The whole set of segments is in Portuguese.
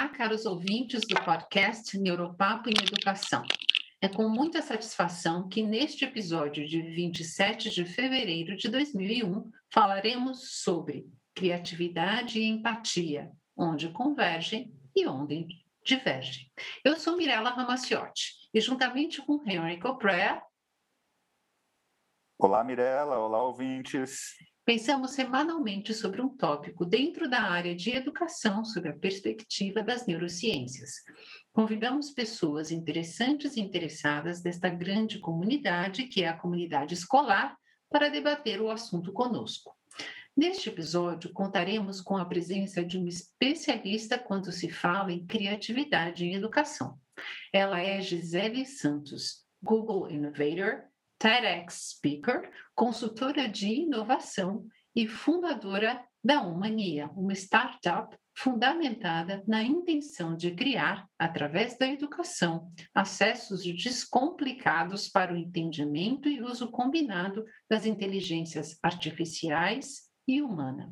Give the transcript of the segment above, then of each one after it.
Olá, caros ouvintes do podcast Neuropapo em Educação. É com muita satisfação que neste episódio de 27 de fevereiro de 2001 falaremos sobre criatividade e empatia, onde convergem e onde divergem. Eu sou Mirella Ramaciotti e juntamente com Henry Coprea. Olá, Mirella. Olá, ouvintes. Pensamos semanalmente sobre um tópico dentro da área de educação sob a perspectiva das neurociências. Convidamos pessoas interessantes e interessadas desta grande comunidade, que é a comunidade escolar, para debater o assunto conosco. Neste episódio, contaremos com a presença de uma especialista quando se fala em criatividade em educação. Ela é Gisele Santos, Google Innovator, TEDx Speaker, consultora de inovação e fundadora da Humania, uma startup fundamentada na intenção de criar, através da educação, acessos descomplicados para o entendimento e uso combinado das inteligências artificiais e humana.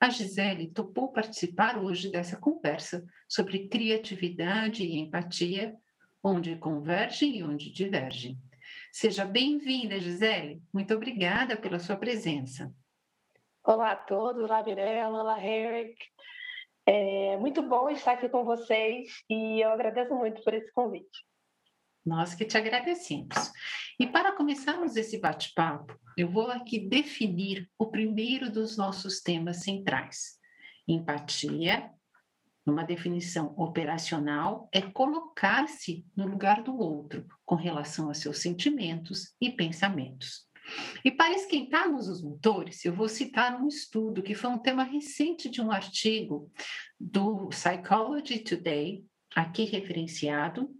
A Gisele topou participar hoje dessa conversa sobre criatividade e empatia, onde convergem e onde divergem. Seja bem-vinda, Gisele. Muito obrigada pela sua presença. Olá a todos, olá Mirella, olá Eric. É muito bom estar aqui com vocês e eu agradeço muito por esse convite. Nós que te agradecemos. E para começarmos esse bate-papo, eu vou aqui definir o primeiro dos nossos temas centrais: empatia numa definição operacional, é colocar-se no lugar do outro com relação a seus sentimentos e pensamentos. E para esquentarmos os motores, eu vou citar um estudo que foi um tema recente de um artigo do Psychology Today, aqui referenciado,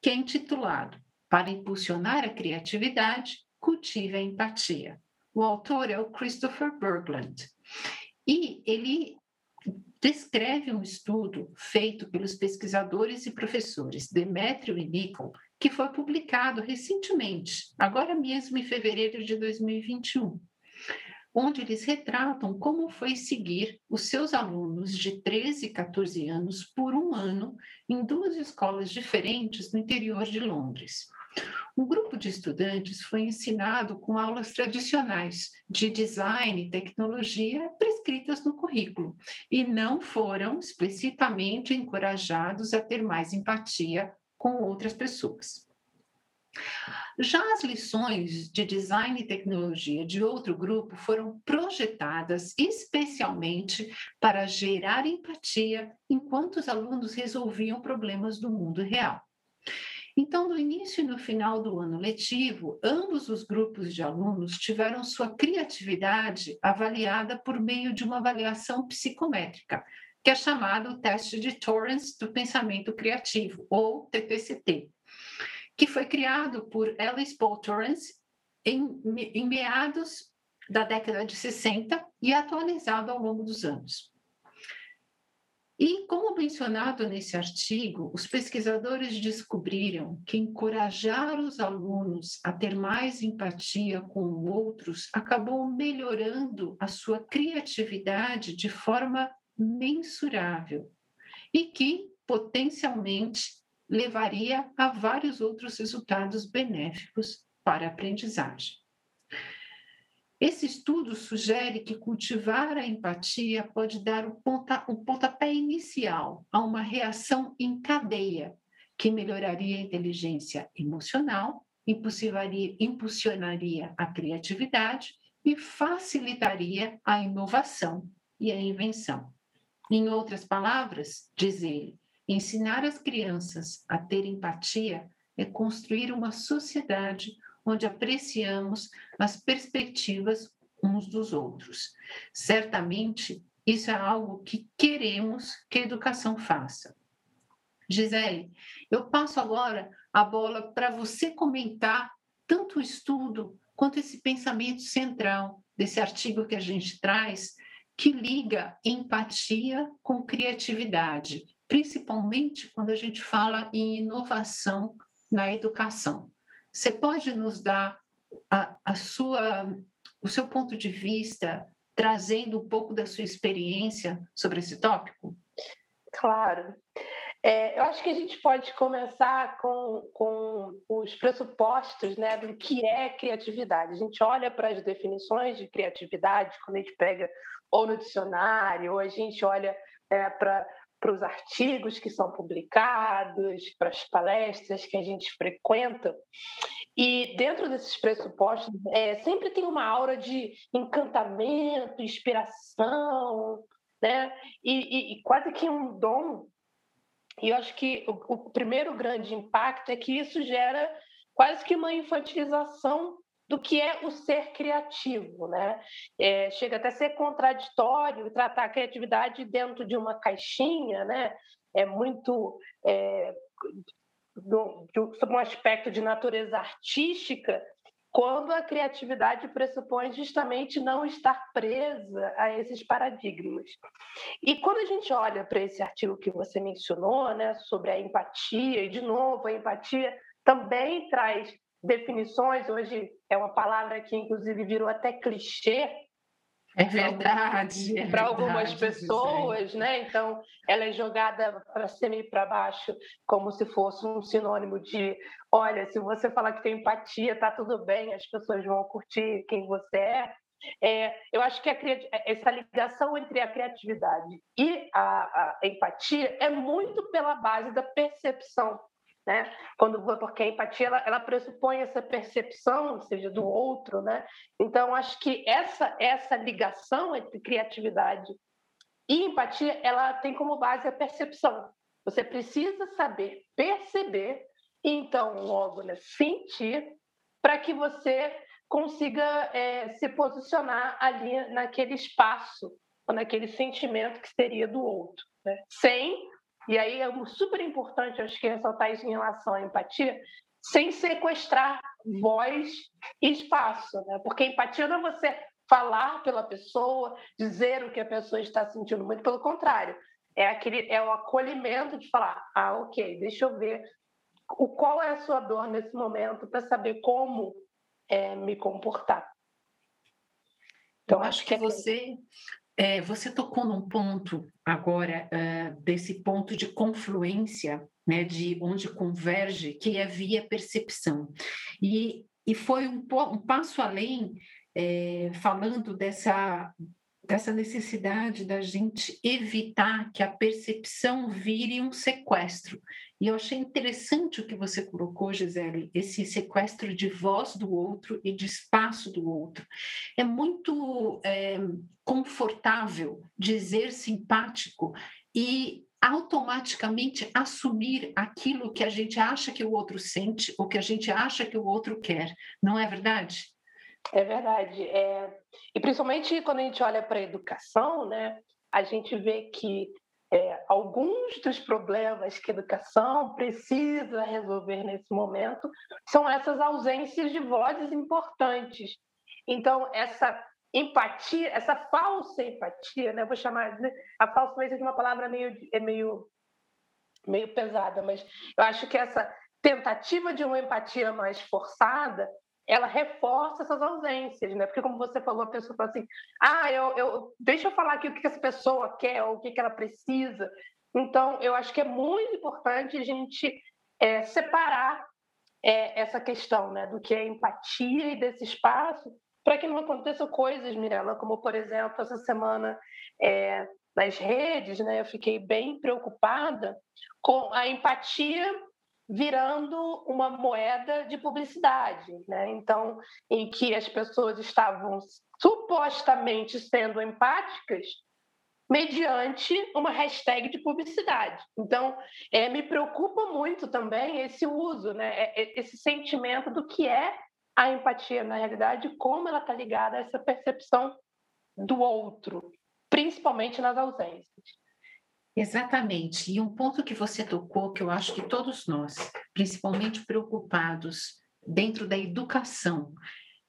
que é intitulado Para impulsionar a criatividade, cultive a empatia. O autor é o Christopher Bergland. E ele descreve um estudo feito pelos pesquisadores e professores Demetrio e Nicol, que foi publicado recentemente, agora mesmo em fevereiro de 2021, onde eles retratam como foi seguir os seus alunos de 13 e 14 anos por um ano em duas escolas diferentes no interior de Londres. O grupo de estudantes foi ensinado com aulas tradicionais de design e tecnologia prescritas no currículo e não foram explicitamente encorajados a ter mais empatia com outras pessoas. Já as lições de design e tecnologia de outro grupo foram projetadas especialmente para gerar empatia enquanto os alunos resolviam problemas do mundo real. Então, no início e no final do ano letivo, ambos os grupos de alunos tiveram sua criatividade avaliada por meio de uma avaliação psicométrica, que é chamado o teste de Torrance do pensamento criativo, ou TPCT, que foi criado por Alice Paul Torrance em, em meados da década de 60 e atualizado ao longo dos anos. E, como mencionado nesse artigo, os pesquisadores descobriram que encorajar os alunos a ter mais empatia com outros acabou melhorando a sua criatividade de forma mensurável e que potencialmente levaria a vários outros resultados benéficos para a aprendizagem. Esse estudo sugere que cultivar a empatia pode dar o, ponta, o pontapé inicial a uma reação em cadeia, que melhoraria a inteligência emocional, impulsionaria a criatividade e facilitaria a inovação e a invenção. Em outras palavras, diz ele, ensinar as crianças a ter empatia é construir uma sociedade onde apreciamos as perspectivas uns dos outros. Certamente, isso é algo que queremos que a educação faça. Gisele, eu passo agora a bola para você comentar tanto o estudo quanto esse pensamento central desse artigo que a gente traz, que liga empatia com criatividade, principalmente quando a gente fala em inovação na educação. Você pode nos dar a, a sua, o seu ponto de vista, trazendo um pouco da sua experiência sobre esse tópico? Claro. É, eu acho que a gente pode começar com, com os pressupostos né, do que é criatividade. A gente olha para as definições de criatividade quando a gente pega ou no dicionário, ou a gente olha é, para para os artigos que são publicados, para as palestras que a gente frequenta. E dentro desses pressupostos, é, sempre tem uma aura de encantamento, inspiração, né? E, e, e quase que um dom. E eu acho que o, o primeiro grande impacto é que isso gera quase que uma infantilização do que é o ser criativo, né? É, chega até a ser contraditório tratar a criatividade dentro de uma caixinha, né? É muito é, do, do, sob um aspecto de natureza artística, quando a criatividade pressupõe justamente não estar presa a esses paradigmas. E quando a gente olha para esse artigo que você mencionou, né, sobre a empatia, e de novo, a empatia também traz definições, hoje é uma palavra que inclusive virou até clichê. É verdade. É para algumas pessoas, né? Então, ela é jogada para cima e para baixo, como se fosse um sinônimo de: olha, se você falar que tem empatia, tá tudo bem, as pessoas vão curtir quem você é. É, eu acho que a, essa ligação entre a criatividade e a, a, empatia é muito pela base da percepção né? Quando porque a empatia ela, ela pressupõe essa percepção, seja do outro, né? Então acho que essa essa ligação entre criatividade e empatia, ela tem como base a percepção. Você precisa saber perceber e então logo né, sentir para que você consiga é, se posicionar ali naquele espaço ou naquele sentimento que seria do outro, né? sem e aí é super importante, acho que ressaltar isso em relação à empatia, sem sequestrar voz e espaço, né? Porque empatia não é você falar pela pessoa, dizer o que a pessoa está sentindo, muito pelo contrário. É aquele é o acolhimento de falar: "Ah, OK, deixa eu ver o qual é a sua dor nesse momento para saber como é, me comportar". Então, eu acho, que, que é você é, você tocou num ponto agora uh, desse ponto de confluência, né, de onde converge, que é via percepção. E, e foi um, um passo além, é, falando dessa dessa necessidade da gente evitar que a percepção vire um sequestro. E eu achei interessante o que você colocou, Gisele, esse sequestro de voz do outro e de espaço do outro. É muito é, confortável dizer simpático e automaticamente assumir aquilo que a gente acha que o outro sente ou que a gente acha que o outro quer. Não é verdade? É verdade. É... E principalmente quando a gente olha para a educação, né, a gente vê que é, alguns dos problemas que a educação precisa resolver nesse momento são essas ausências de vozes importantes. Então, essa empatia, essa falsa empatia, né, vou chamar de, a falsa talvez seja uma palavra meio, é meio, meio pesada, mas eu acho que essa tentativa de uma empatia mais forçada ela reforça essas ausências, né? Porque como você falou, a pessoa fala assim, ah, eu, eu deixa eu falar aqui o que essa pessoa quer ou o que ela precisa. Então, eu acho que é muito importante a gente é, separar é, essa questão, né, do que é empatia e desse espaço, para que não aconteçam coisas, Mirella, como por exemplo essa semana é, nas redes, né, eu fiquei bem preocupada com a empatia virando uma moeda de publicidade, né? Então, em que as pessoas estavam supostamente sendo empáticas mediante uma hashtag de publicidade. Então, é, me preocupa muito também esse uso, né? É, é, esse sentimento do que é a empatia na realidade, como ela está ligada a essa percepção do outro, principalmente nas ausências. Exatamente. E um ponto que você tocou, que eu acho que todos nós, principalmente preocupados dentro da educação,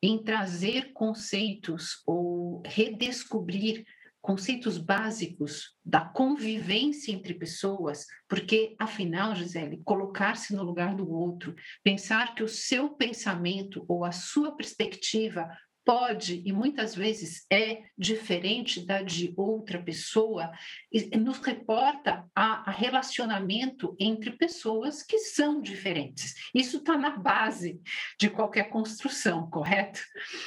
em trazer conceitos ou redescobrir conceitos básicos da convivência entre pessoas, porque, afinal, Gisele, colocar-se no lugar do outro, pensar que o seu pensamento ou a sua perspectiva pode e muitas vezes é diferente da de outra pessoa, nos reporta a, a relacionamento entre pessoas que são diferentes. Isso está na base de qualquer construção, correto?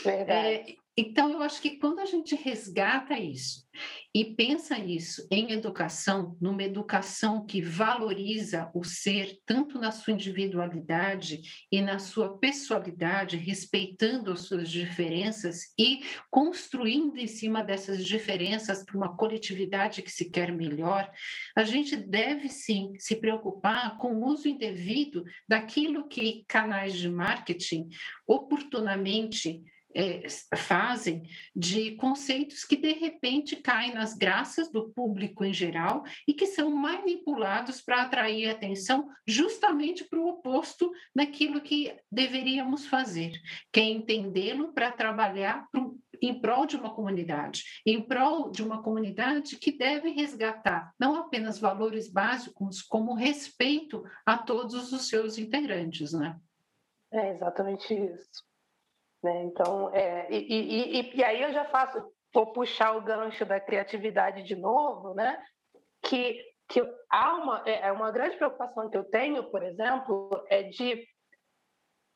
Verdade. É, então, eu acho que quando a gente resgata isso e pensa isso em educação, numa educação que valoriza o ser, tanto na sua individualidade e na sua pessoalidade, respeitando as suas diferenças e construindo em cima dessas diferenças para uma coletividade que se quer melhor, a gente deve sim se preocupar com o uso indevido daquilo que canais de marketing oportunamente é, fazem de conceitos que de repente caem nas graças do público em geral e que são manipulados para atrair atenção justamente para o oposto daquilo que deveríamos fazer, que é entendê-lo para trabalhar pro, em prol de uma comunidade, em prol de uma comunidade que deve resgatar não apenas valores básicos, como respeito a todos os seus integrantes, né? É exatamente isso. Né? Então, é, e, e, e, aí eu já faço, vou puxar o gancho da criatividade de novo, né? que, que há uma, é, é uma grande preocupação que eu tenho, por exemplo, é de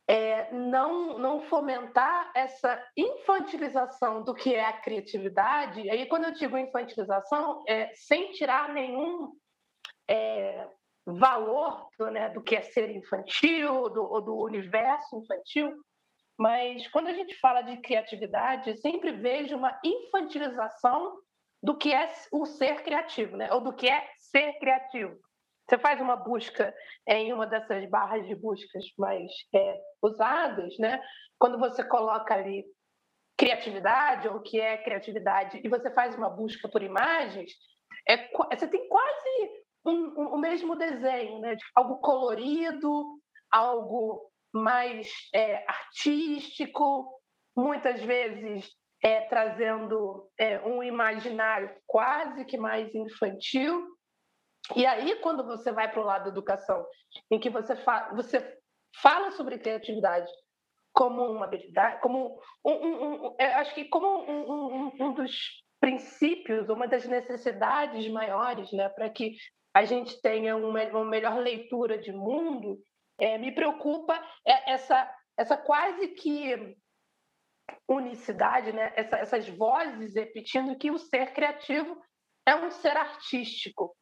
é, não, não fomentar essa infantilização do que é a criatividade. E aí, quando eu digo infantilização, é sem tirar nenhum é, valor do, né, do que é ser infantil, do, do universo infantil, mas quando a gente fala de criatividade, sempre vejo uma infantilização do que é o ser criativo, né? ou do que é ser criativo. Você faz uma busca em uma dessas barras de buscas mais é, usadas, né? quando você coloca ali criatividade, ou o que é criatividade, e você faz uma busca por imagens, é, você tem quase um, um, o mesmo desenho, né? Algo colorido, algo mais é, artístico, muitas vezes é, trazendo é, um imaginário quase que mais infantil. E aí, quando você vai para o lado da educação, em que você, fa você fala sobre criatividade como uma habilidade, como um, um, um acho que como um, um, dos princípios, uma das necessidades maiores, né, para que a gente tenha uma, uma melhor leitura de mundo, é, me preocupa é essa, essa quase que unicidade, né? Essa, essas vozes repetindo que o ser criativo é um ser artístico.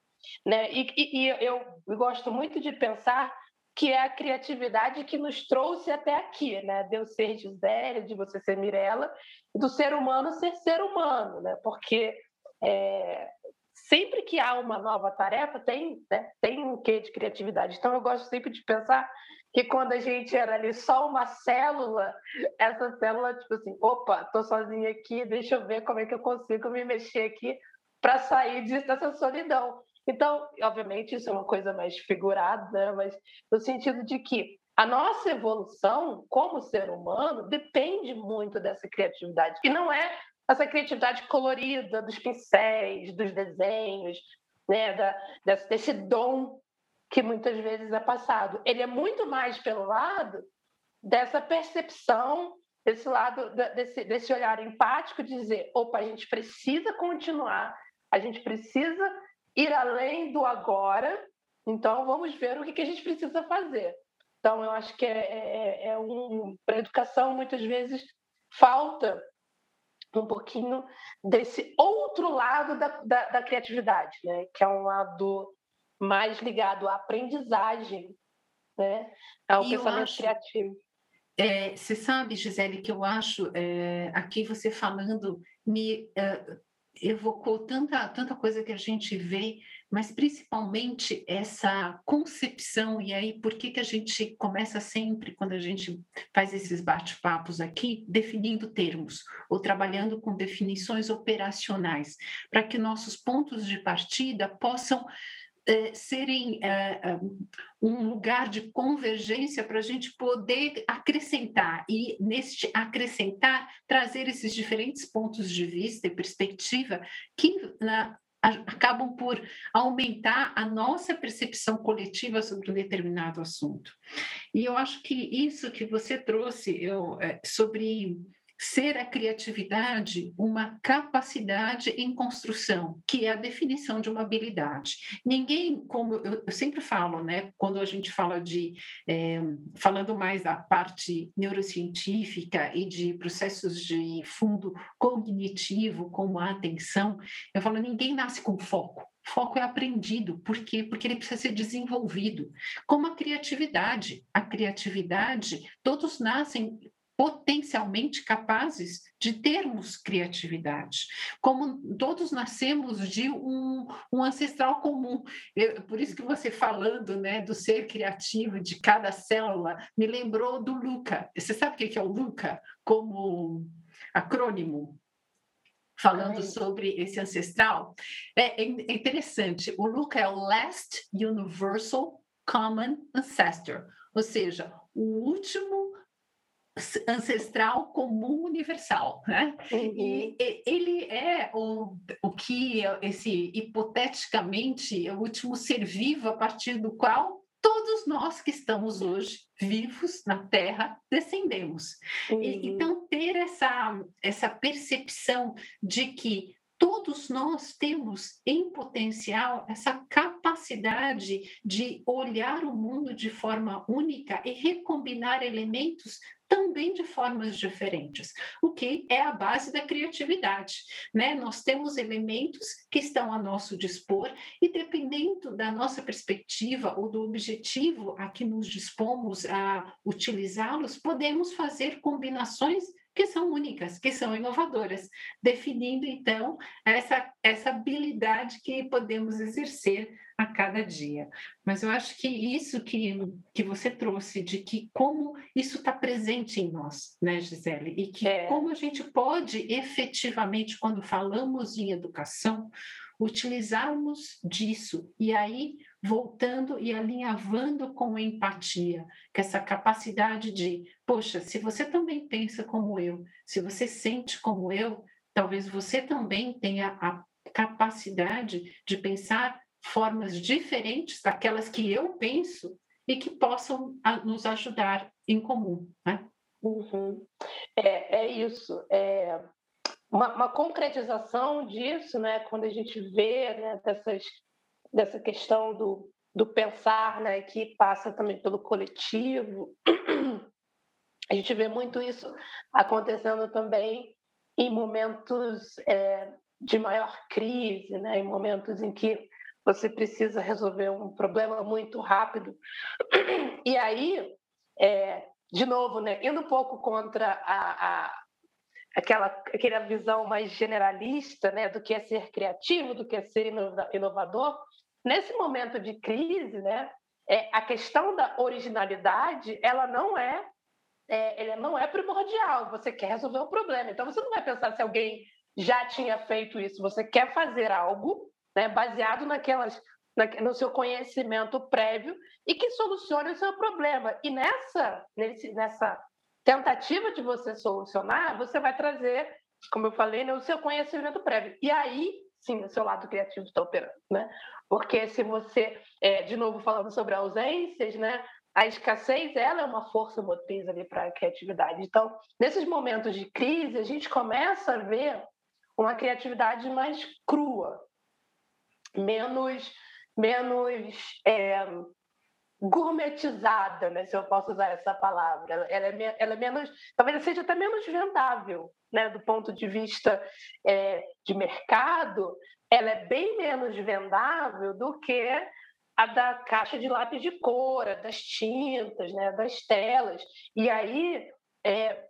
Né? E, e, e eu gosto muito de pensar que é a criatividade que nos trouxe até aqui, né? De eu ser Gisele, de você ser Mirella, do ser humano ser ser humano, né? Porque é, sempre que há uma nova tarefa, tem, né, tem um quê de criatividade. Então, eu gosto sempre de pensar que quando a gente era ali só uma célula, essa célula, tipo assim, opa, tô sozinha aqui, deixa eu ver como é que eu consigo me mexer aqui para sair dessa solidão. Então, obviamente, isso é uma coisa mais figurada, né? mas no sentido de que a nossa evolução como ser humano depende muito dessa criatividade. E não é essa criatividade colorida dos pincéis, dos desenhos, né, da, desse dom que muitas vezes é passado. Ele é muito mais pelo lado dessa percepção, desse lado, desse, desse olhar empático, de dizer: opa, a gente precisa continuar, a gente precisa ir além do agora, então vamos ver o que, que a gente precisa fazer. Então, eu acho que é, é, é um, para a educação, muitas vezes, falta um pouquinho desse outro lado da, da, da, criatividade, né? que é um lado mais ligado à aprendizagem, né? ao e pensamento acho, criativo. É, você sabe, Gisele, que eu acho, é, aqui você falando, me é, evocou tanta, tanta coisa que a gente vê mas principalmente essa concepção, e aí por que, que a gente começa sempre, quando a gente faz esses bate-papos aqui, definindo termos, ou trabalhando com definições operacionais, para que nossos pontos de partida possam é, serem é, um lugar de convergência para a gente poder acrescentar e neste acrescentar trazer esses diferentes pontos de vista e perspectiva que acabam por aumentar a nossa percepção coletiva sobre um determinado assunto. E eu acho que isso que você trouxe eu, sobre ser a criatividade uma capacidade em construção, que é a definição de uma habilidade. Ninguém, como eu, eu sempre falo, né, quando a gente fala de, é, falando mais da parte neurocientífica e de processos de fundo cognitivo, como a atenção, eu falo, ninguém nasce com foco. Foco é aprendido. Por quê? Porque ele precisa ser desenvolvido. Como a criatividade. A criatividade, todos nascem potencialmente capazes de termos criatividade. Como todos nascemos de um, um ancestral comum. Eu, por isso que você falando né, do ser criativo de cada célula, me lembrou do Luca. Você sabe o que é o Luca como acrônimo? Falando sobre esse ancestral, é, é interessante. O Luca é o Last Universal Common Ancestor, ou seja, o último ancestral comum universal, né? Uhum. E, e ele é o, o que esse hipoteticamente é o último ser vivo a partir do qual todos nós que estamos hoje vivos na Terra descendemos. Uhum. E, então ter essa essa percepção de que todos nós temos em potencial essa capacidade de olhar o mundo de forma única e recombinar elementos também de formas diferentes, o que é a base da criatividade. Né? Nós temos elementos que estão a nosso dispor e, dependendo da nossa perspectiva ou do objetivo a que nos dispomos a utilizá-los, podemos fazer combinações que são únicas, que são inovadoras, definindo então essa, essa habilidade que podemos exercer a cada dia. Mas eu acho que isso que, que você trouxe, de que como isso está presente em nós, né, Gisele? E que é. como a gente pode efetivamente, quando falamos em educação, utilizarmos disso e aí voltando e alinhavando com empatia, que essa capacidade de, poxa, se você também pensa como eu, se você sente como eu, talvez você também tenha a capacidade de pensar formas diferentes daquelas que eu penso e que possam nos ajudar em comum. Né? Uhum. É, é isso. É uma, uma, concretização disso, né, quando a gente vê né, dessas, dessa questão do, do pensar, né, que passa também pelo coletivo. A gente vê muito isso acontecendo também em momentos é, de maior crise, né, em momentos em que você precisa resolver um problema muito rápido. E aí, é, de novo, né, indo um pouco contra a, a, aquela, aquela visão mais generalista né, do que é ser criativo, do que é ser inovador, nesse momento de crise, né, é, a questão da originalidade ela não é, é ela não é primordial. Você quer resolver o problema, então você não vai pensar se alguém já tinha feito isso. Você quer fazer algo né, baseado naquelas, na, no seu conhecimento prévio e que solucione o seu problema. E nessa, nesse, nessa tentativa de você solucionar, você vai trazer, como eu falei, né, o seu conhecimento prévio. E aí, sim, o seu lado criativo está operando, né? Porque se você, é, de novo falando sobre ausências, né? A escassez, ela é uma força motriz ali para a criatividade. Então, nesses momentos de crise, a gente começa a ver uma criatividade mais crua, menos, menos é, gourmetizada, né, se eu posso usar essa palavra. Ela é, ela é menos, talvez seja até menos vendável, né, do ponto de vista é, de mercado. Ela é bem menos vendável do que a da caixa de lápis de cor, das tintas, né, das telas. E aí é,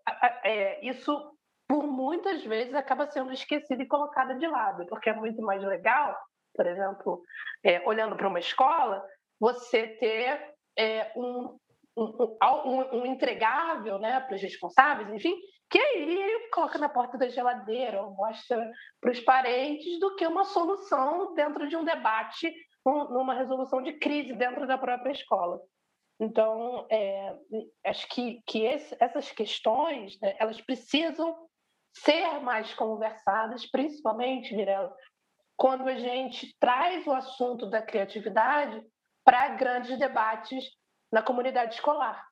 é, isso por muitas vezes acaba sendo esquecido e colocado de lado, porque é muito mais legal por exemplo, é, olhando para uma escola, você ter é, um, um, um, um, entregável né, para os responsáveis, enfim, que aí coloca na porta da geladeira ou mostra para os parentes do que uma solução dentro de um debate, numa resolução de crise dentro da própria escola. Então, é, acho que, que esse, essas questões, né, elas precisam ser mais conversadas, principalmente, Mirella, quando a gente traz o assunto da criatividade para grandes debates na comunidade escolar.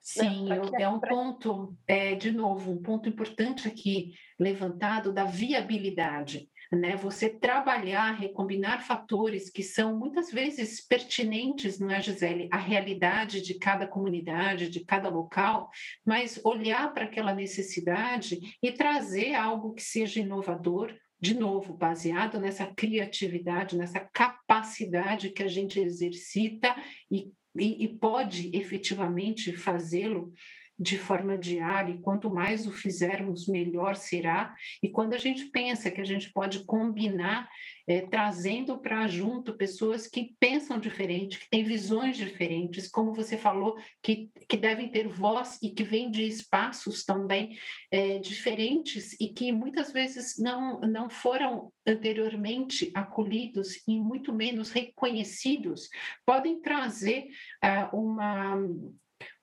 Sim, né? é um ponto, é, de novo, um ponto importante aqui levantado da viabilidade. Né? Você trabalhar, recombinar fatores que são muitas vezes pertinentes, não é, Gisele, à realidade de cada comunidade, de cada local, mas olhar para aquela necessidade e trazer algo que seja inovador, de novo, baseado nessa criatividade, nessa capacidade que a gente exercita e e, e pode efetivamente fazê-lo de forma diária, e quanto mais o fizermos, melhor será. E quando a gente pensa que a gente pode combinar, é, trazendo para junto pessoas que pensam diferente, que têm visões diferentes, como você falou, que, que devem ter voz e que vêm de espaços também é, diferentes e que muitas vezes não, não foram anteriormente acolhidos e muito menos reconhecidos, podem trazer uh, uma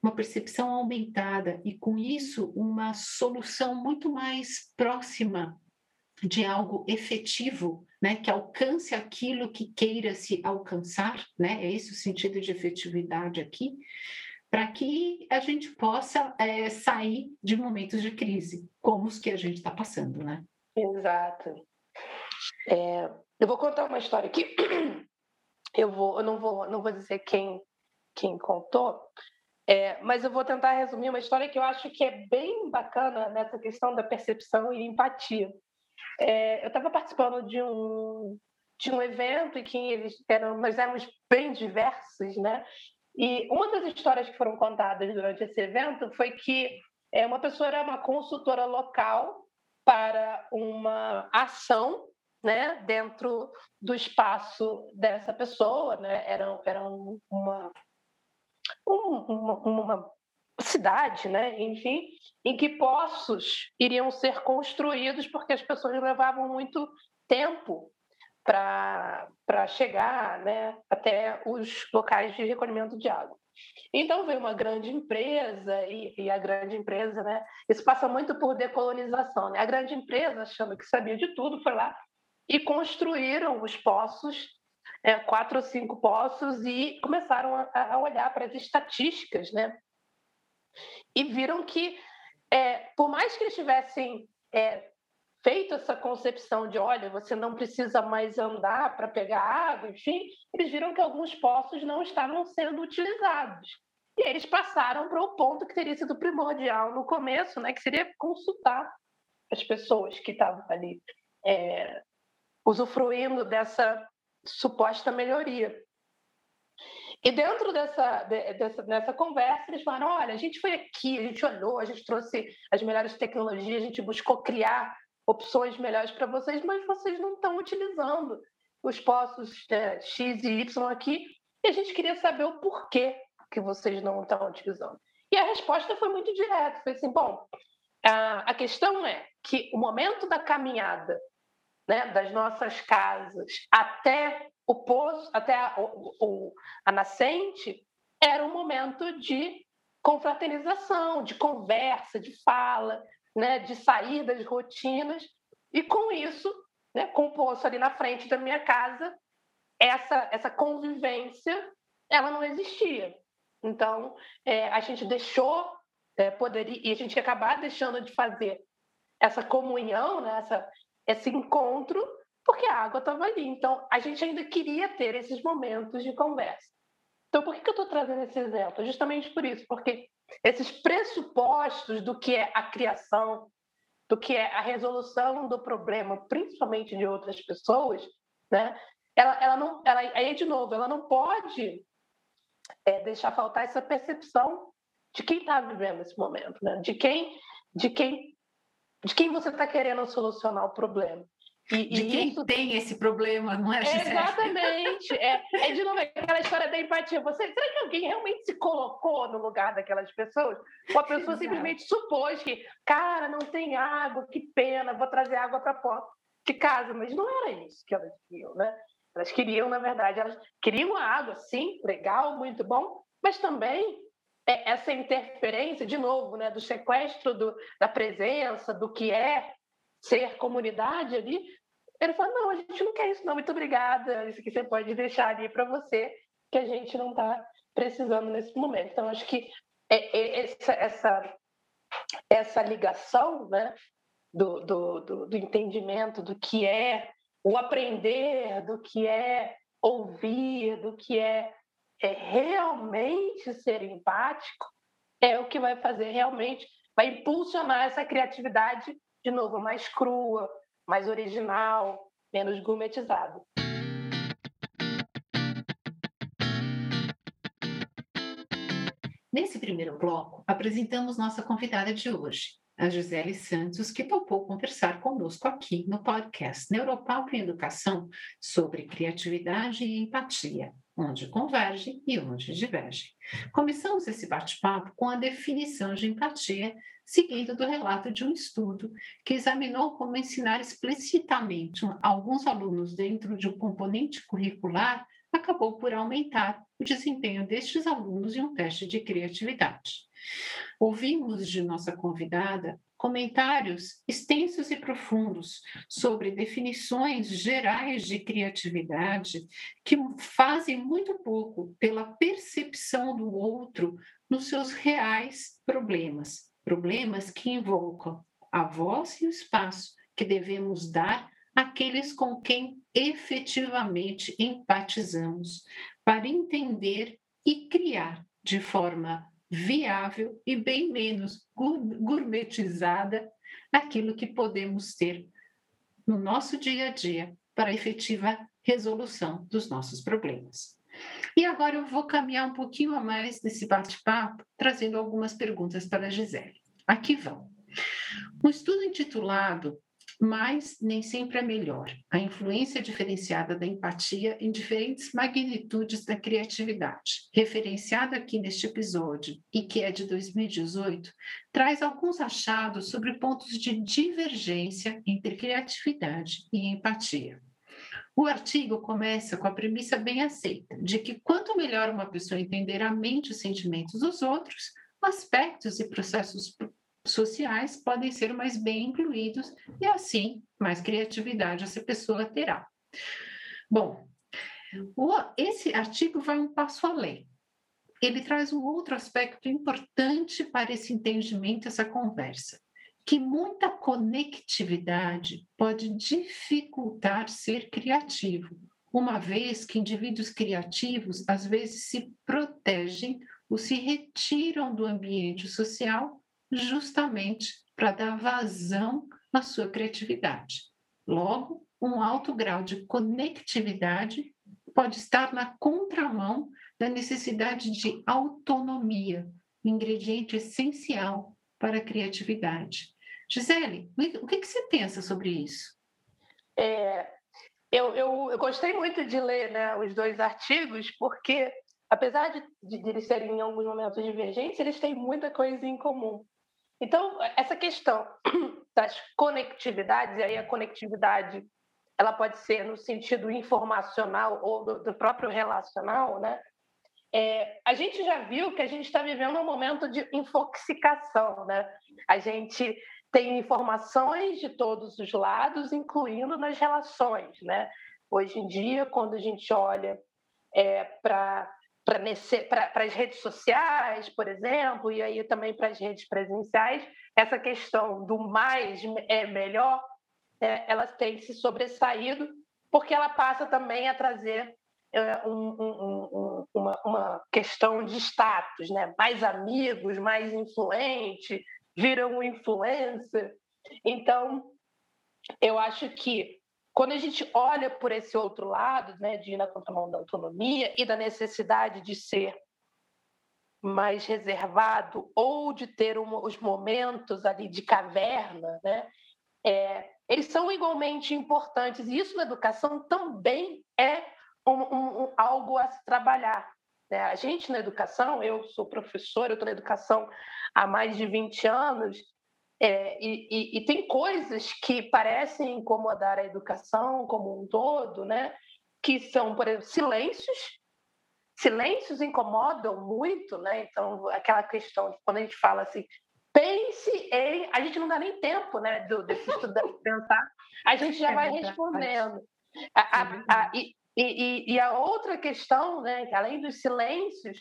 uma percepção aumentada e, com isso, uma solução muito mais próxima de algo efetivo, né, que alcance aquilo que queira se alcançar, né, é esse o sentido de efetividade aqui, para que a gente possa é, sair de momentos de crise, como os que a gente está passando, né? Exato. É, eu vou contar uma história aqui. Eu vou, eu não vou, não vou dizer quem quem contou, é, mas eu vou tentar resumir uma história que eu acho que é bem bacana nessa questão da percepção e empatia. É, eu estava participando de um, de um evento em que eles eram, nós éramos bem diversos, né? E uma das histórias que foram contadas durante esse evento foi que é, uma pessoa era uma consultora local para uma ação né, dentro do espaço dessa pessoa, né? Era, era uma um, uma, uma cidade, né? enfim, em que poços iriam ser construídos porque as pessoas levavam muito tempo para chegar né, até os locais de recolhimento de água. Então veio uma grande empresa e, e, a grande empresa, né? Isso passa muito por decolonização, né? A grande empresa, achando que sabia de tudo, foi lá e construíram os poços é, quatro ou cinco poços e começaram a, a olhar para as estatísticas, né? E viram que, é, por mais que eles tivessem é, feito essa concepção de, olha, você não precisa mais andar para pegar água, enfim, eles viram que alguns poços não estavam sendo utilizados. E eles passaram para o ponto que teria sido primordial no começo, né, que seria consultar as pessoas que estavam ali é, usufruindo dessa suposta melhoria. E dentro dessa, dessa, dessa conversa, eles falaram: olha, a gente foi aqui, a gente olhou, a gente trouxe as melhores tecnologias, a gente buscou criar opções melhores para vocês, mas vocês não estão utilizando os poços é, X e Y aqui, e a gente queria saber o porquê que vocês não estão utilizando. E a resposta foi muito direta: foi assim, bom, a questão é que o momento da caminhada né, das nossas casas até o poço, até a, o, a nascente, era um momento de confraternização, de conversa, de fala, né, de sair das rotinas. E com isso, né, com o poço ali na frente da minha casa, essa, essa convivência ela não existia. Então, é, a gente deixou, é, poderia, e a gente ia acabar deixando de fazer essa comunhão, né, essa, esse encontro, porque a água estava ali. Então, a gente ainda queria ter esses momentos de conversa. Então, por que eu estou trazendo esse exemplo? Justamente por isso, porque esses pressupostos do que é a criação, do que é a resolução do problema, principalmente de outras pessoas, né? Ela, ela não, ela, aí de novo, ela não pode é, deixar faltar essa percepção de quem está vivendo esse momento, né? De quem, de quem de quem você está querendo solucionar o problema. E, de e quem isso... tem esse problema, não é, Gisele? Exatamente. É, é, de novo aquela história da empatia. Você, será que alguém realmente se colocou no lugar daquelas pessoas? Ou a pessoa Exato. simplesmente supôs que, cara, não tem água, que pena, vou trazer água para porta de casa. Mas não era isso que elas queriam, né? Elas queriam, na verdade, elas queriam a água, sim, legal, muito bom, mas também essa interferência, de novo, né, do sequestro do, da presença, do que é ser comunidade ali, ele fala, não, a gente não quer isso não, muito obrigada, isso aqui você pode deixar ali para você, que a gente não está precisando nesse momento. Então, acho que é, é, é, essa, essa, essa ligação né, do, do, do, do entendimento do que é o aprender, do que é ouvir, do que é, é realmente ser empático, é o que vai fazer realmente, vai impulsionar essa criatividade, de novo, mais crua, mais original, menos gourmetizada. Nesse primeiro bloco, apresentamos nossa convidada de hoje, a Gisele Santos, que topou conversar conosco aqui no podcast Neuropalco em Educação sobre criatividade e empatia, onde convergem e onde divergem. Começamos esse bate-papo com a definição de empatia, seguindo do relato de um estudo que examinou como ensinar explicitamente alguns alunos dentro de um componente curricular acabou por aumentar o desempenho destes alunos em um teste de criatividade. Ouvimos de nossa convidada comentários extensos e profundos sobre definições gerais de criatividade que fazem muito pouco pela percepção do outro nos seus reais problemas, problemas que invocam a voz e o espaço que devemos dar àqueles com quem efetivamente empatizamos, para entender e criar de forma viável e bem menos gourmetizada aquilo que podemos ter no nosso dia a dia para a efetiva resolução dos nossos problemas. E agora eu vou caminhar um pouquinho a mais nesse bate-papo, trazendo algumas perguntas para a Gisele. Aqui vão. Um estudo intitulado mas nem sempre é melhor. A influência diferenciada da empatia em diferentes magnitudes da criatividade, referenciada aqui neste episódio e que é de 2018, traz alguns achados sobre pontos de divergência entre criatividade e empatia. O artigo começa com a premissa bem aceita de que quanto melhor uma pessoa entender a mente e os sentimentos dos outros, aspectos e processos sociais podem ser mais bem incluídos e assim mais criatividade essa pessoa terá. Bom, esse artigo vai um passo além. Ele traz um outro aspecto importante para esse entendimento, essa conversa, que muita conectividade pode dificultar ser criativo, uma vez que indivíduos criativos às vezes se protegem ou se retiram do ambiente social justamente para dar vazão à sua criatividade. Logo, um alto grau de conectividade pode estar na contramão da necessidade de autonomia, ingrediente essencial para a criatividade. Gisele, o que, você pensa sobre isso? É, eu, eu, eu, gostei muito de ler né, os dois artigos, porque, apesar de, de eles serem em alguns momentos divergentes, eles têm muita coisa em comum. Então, essa questão das conectividades, e aí a conectividade ela pode ser no sentido informacional ou do, do próprio relacional, né? É, a gente já viu que a gente está vivendo um momento de infoxicação, né? A gente tem informações de todos os lados, incluindo nas relações, né? Hoje em dia, quando a gente olha é, para para as redes sociais, por exemplo, e aí também para as redes presenciais, essa questão do mais é melhor, é, ela tem se sobressaído, porque ela passa também a trazer é, um, um, um, uma, uma, questão de status, né? mais amigos, mais influente, viram um influencer. Então, eu acho que quando a gente olha por esse outro lado, né, de ir na contramão da autonomia e da necessidade de ser mais reservado ou de ter um, os momentos ali de caverna, né, é, eles são igualmente importantes. E isso na educação também é um, um, algo a se trabalhar. Né? A gente na educação, eu sou professora, eu estou na educação há mais de 20 anos, é, e, e, e, tem coisas que parecem incomodar a educação como um todo, né? que são, por exemplo, silêncios. Silêncios incomodam muito, né? Então, aquela questão de quando a gente fala assim, pense em. A gente não dá nem tempo né, do, desse estudante pensar, a gente já é vai respondendo. A, a, a, e, E, e, e, a outra questão, né, que além dos silêncios,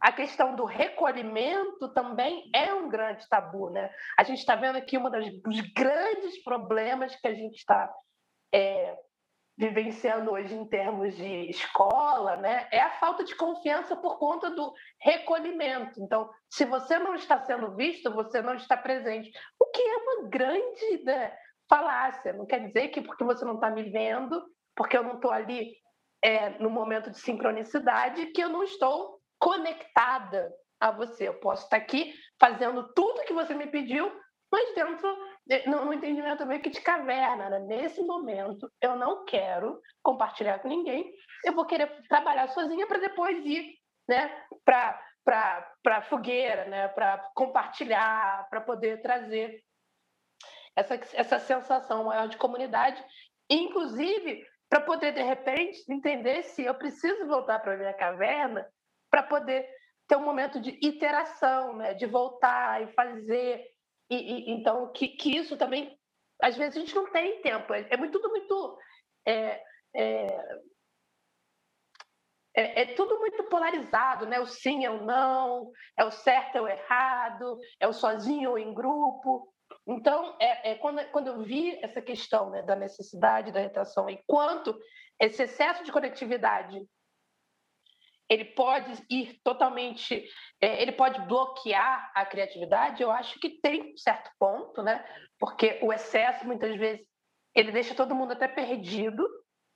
a questão do recolhimento também é um grande tabu. Né? A gente está vendo aqui um dos grandes problemas que a gente está é, vivenciando hoje em termos de escola, né, é a falta de confiança por conta do recolhimento. Então, se você não está sendo visto, você não está presente, o que é uma grande né, falácia. Não quer dizer que porque você não está me vendo, porque eu não estou ali é, no momento de sincronicidade que eu não estou conectada a você. Eu posso estar aqui fazendo tudo que você me pediu, mas dentro no, entendimento meio que de caverna. Né? Nesse momento, eu não quero compartilhar com ninguém. Eu vou querer trabalhar sozinha para depois ir né, para para fogueira, né, para compartilhar, para poder trazer essa, essa sensação maior de comunidade, inclusive para poder, de repente, entender se eu preciso voltar para a minha caverna para poder ter um momento de iteração, né? de voltar e fazer. E, e então, que, que, isso também, às vezes, a gente não tem tempo. É, é muito, tudo muito. É, é, é, é, tudo muito polarizado, né? O sim é o não, é o certo é o errado, é o sozinho ou em grupo. Então, é, é quando, quando eu vi essa questão né, da necessidade da retração e quanto esse excesso de conectividade ele pode ir totalmente, é, ele pode bloquear a criatividade, eu acho que tem um certo ponto, né? Porque o excesso, muitas vezes, ele deixa todo mundo até perdido,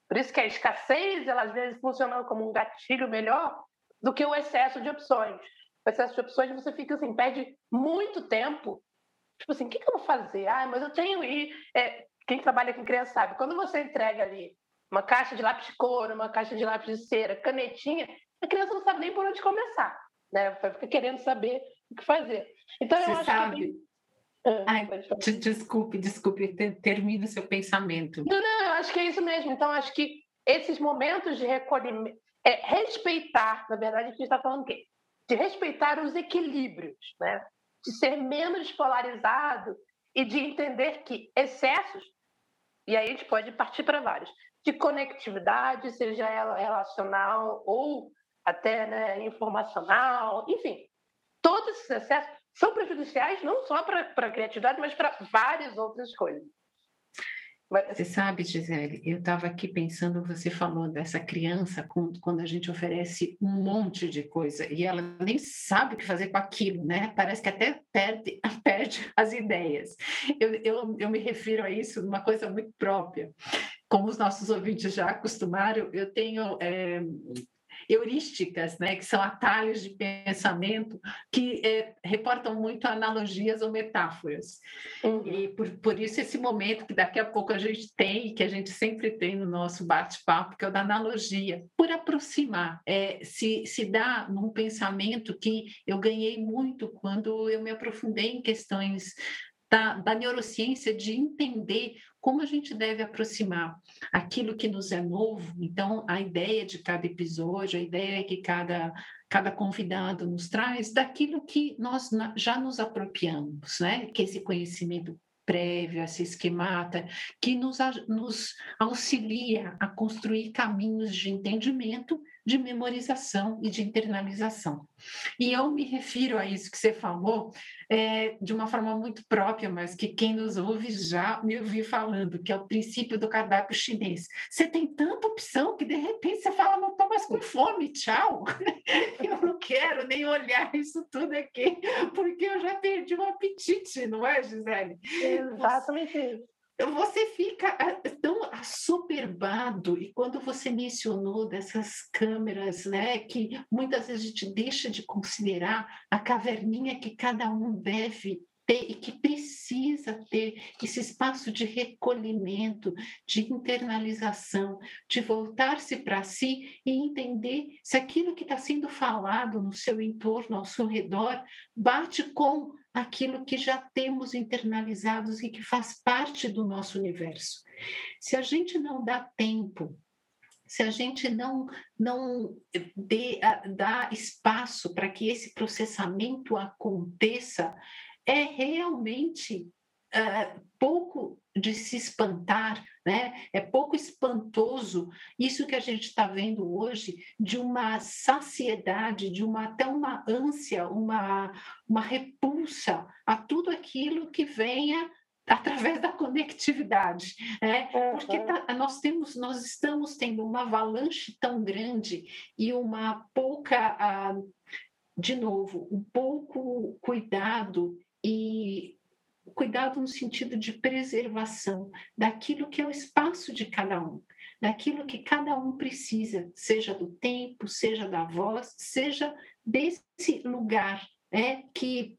por isso que a escassez, ela às vezes funciona como um gatilho melhor do que o excesso de opções. O excesso de opções, você fica assim, perde muito tempo Tipo assim, o que, que eu vou fazer? Ah, mas eu tenho aí. É, quem trabalha com criança sabe, quando você entrega ali uma caixa de lápis de couro, uma caixa de lápis de cera, canetinha, a criança não sabe nem por onde começar, né? Fica querendo saber o que fazer. Então, eu você acho sabe. que. Ai, desculpe, desculpe, termina o seu pensamento. Não, não, eu acho que é isso mesmo. Então, acho que esses momentos de recolhimento, é, respeitar, na verdade, a gente está falando o quê? De respeitar os equilíbrios, né? De ser menos polarizado e de entender que excessos, e aí a gente pode partir para vários, de conectividade, seja ela relacional ou até né, informacional, enfim, todos esses excessos são prejudiciais não só para a criatividade, mas para várias outras coisas. Você sabe, Gisele, eu estava aqui pensando, você falou dessa criança quando a gente oferece um monte de coisa e ela nem sabe o que fazer com aquilo, né? Parece que até perde, perde as ideias. Eu, eu, eu me refiro a isso uma coisa muito própria. Como os nossos ouvintes já acostumaram, eu tenho é, heurísticas, né, que são atalhos de pensamento que é, reportam muito analogias ou metáforas. Uhum. E por, por isso esse momento que daqui a pouco a gente tem, que a gente sempre tem no nosso bate-papo, que é o da analogia, por aproximar, é, se, se dá num pensamento que eu ganhei muito quando eu me aprofundei em questões da, da, neurociência de entender como a gente deve aproximar aquilo que nos é novo. Então, a ideia de cada episódio, a ideia que cada, cada convidado nos traz, daquilo que nós já nos apropriamos, né? Que esse conhecimento prévio, essa esquemata, que nos, nos auxilia a construir caminhos de entendimento de memorização e de internalização. E eu me refiro a isso que você falou é, de uma forma muito própria, mas que quem nos ouve já me ouviu falando, que é o princípio do cardápio chinês. Você tem tanta opção que de repente você fala, não estou mais com fome, tchau. eu não quero nem olhar isso tudo aqui, porque eu já perdi o apetite, não é, Gisele? Exatamente isso você fica ah, tão assoberbado, e quando você mencionou dessas câmeras, né, que muitas vezes a gente deixa de considerar a caverninha que cada um deve ter e que precisa ter esse espaço de recolhimento, de internalização, de voltar-se para si e entender se aquilo que está sendo falado no seu entorno, ao seu redor, bate com aquilo que já temos internalizados e que faz parte do nosso universo. Se a gente não dá tempo, se a gente não, não dê, dá espaço para que esse processamento aconteça, é realmente uh, pouco de se espantar, né? É pouco espantoso isso que a gente está vendo hoje de uma saciedade, de uma até uma ânsia, uma uma repulsa a tudo aquilo que venha através da conectividade, né? Porque tá, nós temos, nós estamos tendo uma avalanche tão grande e uma pouca, ah, de novo, um pouco cuidado e cuidado no sentido de preservação daquilo que é o espaço de cada um, daquilo que cada um precisa, seja do tempo, seja da voz, seja desse lugar é, que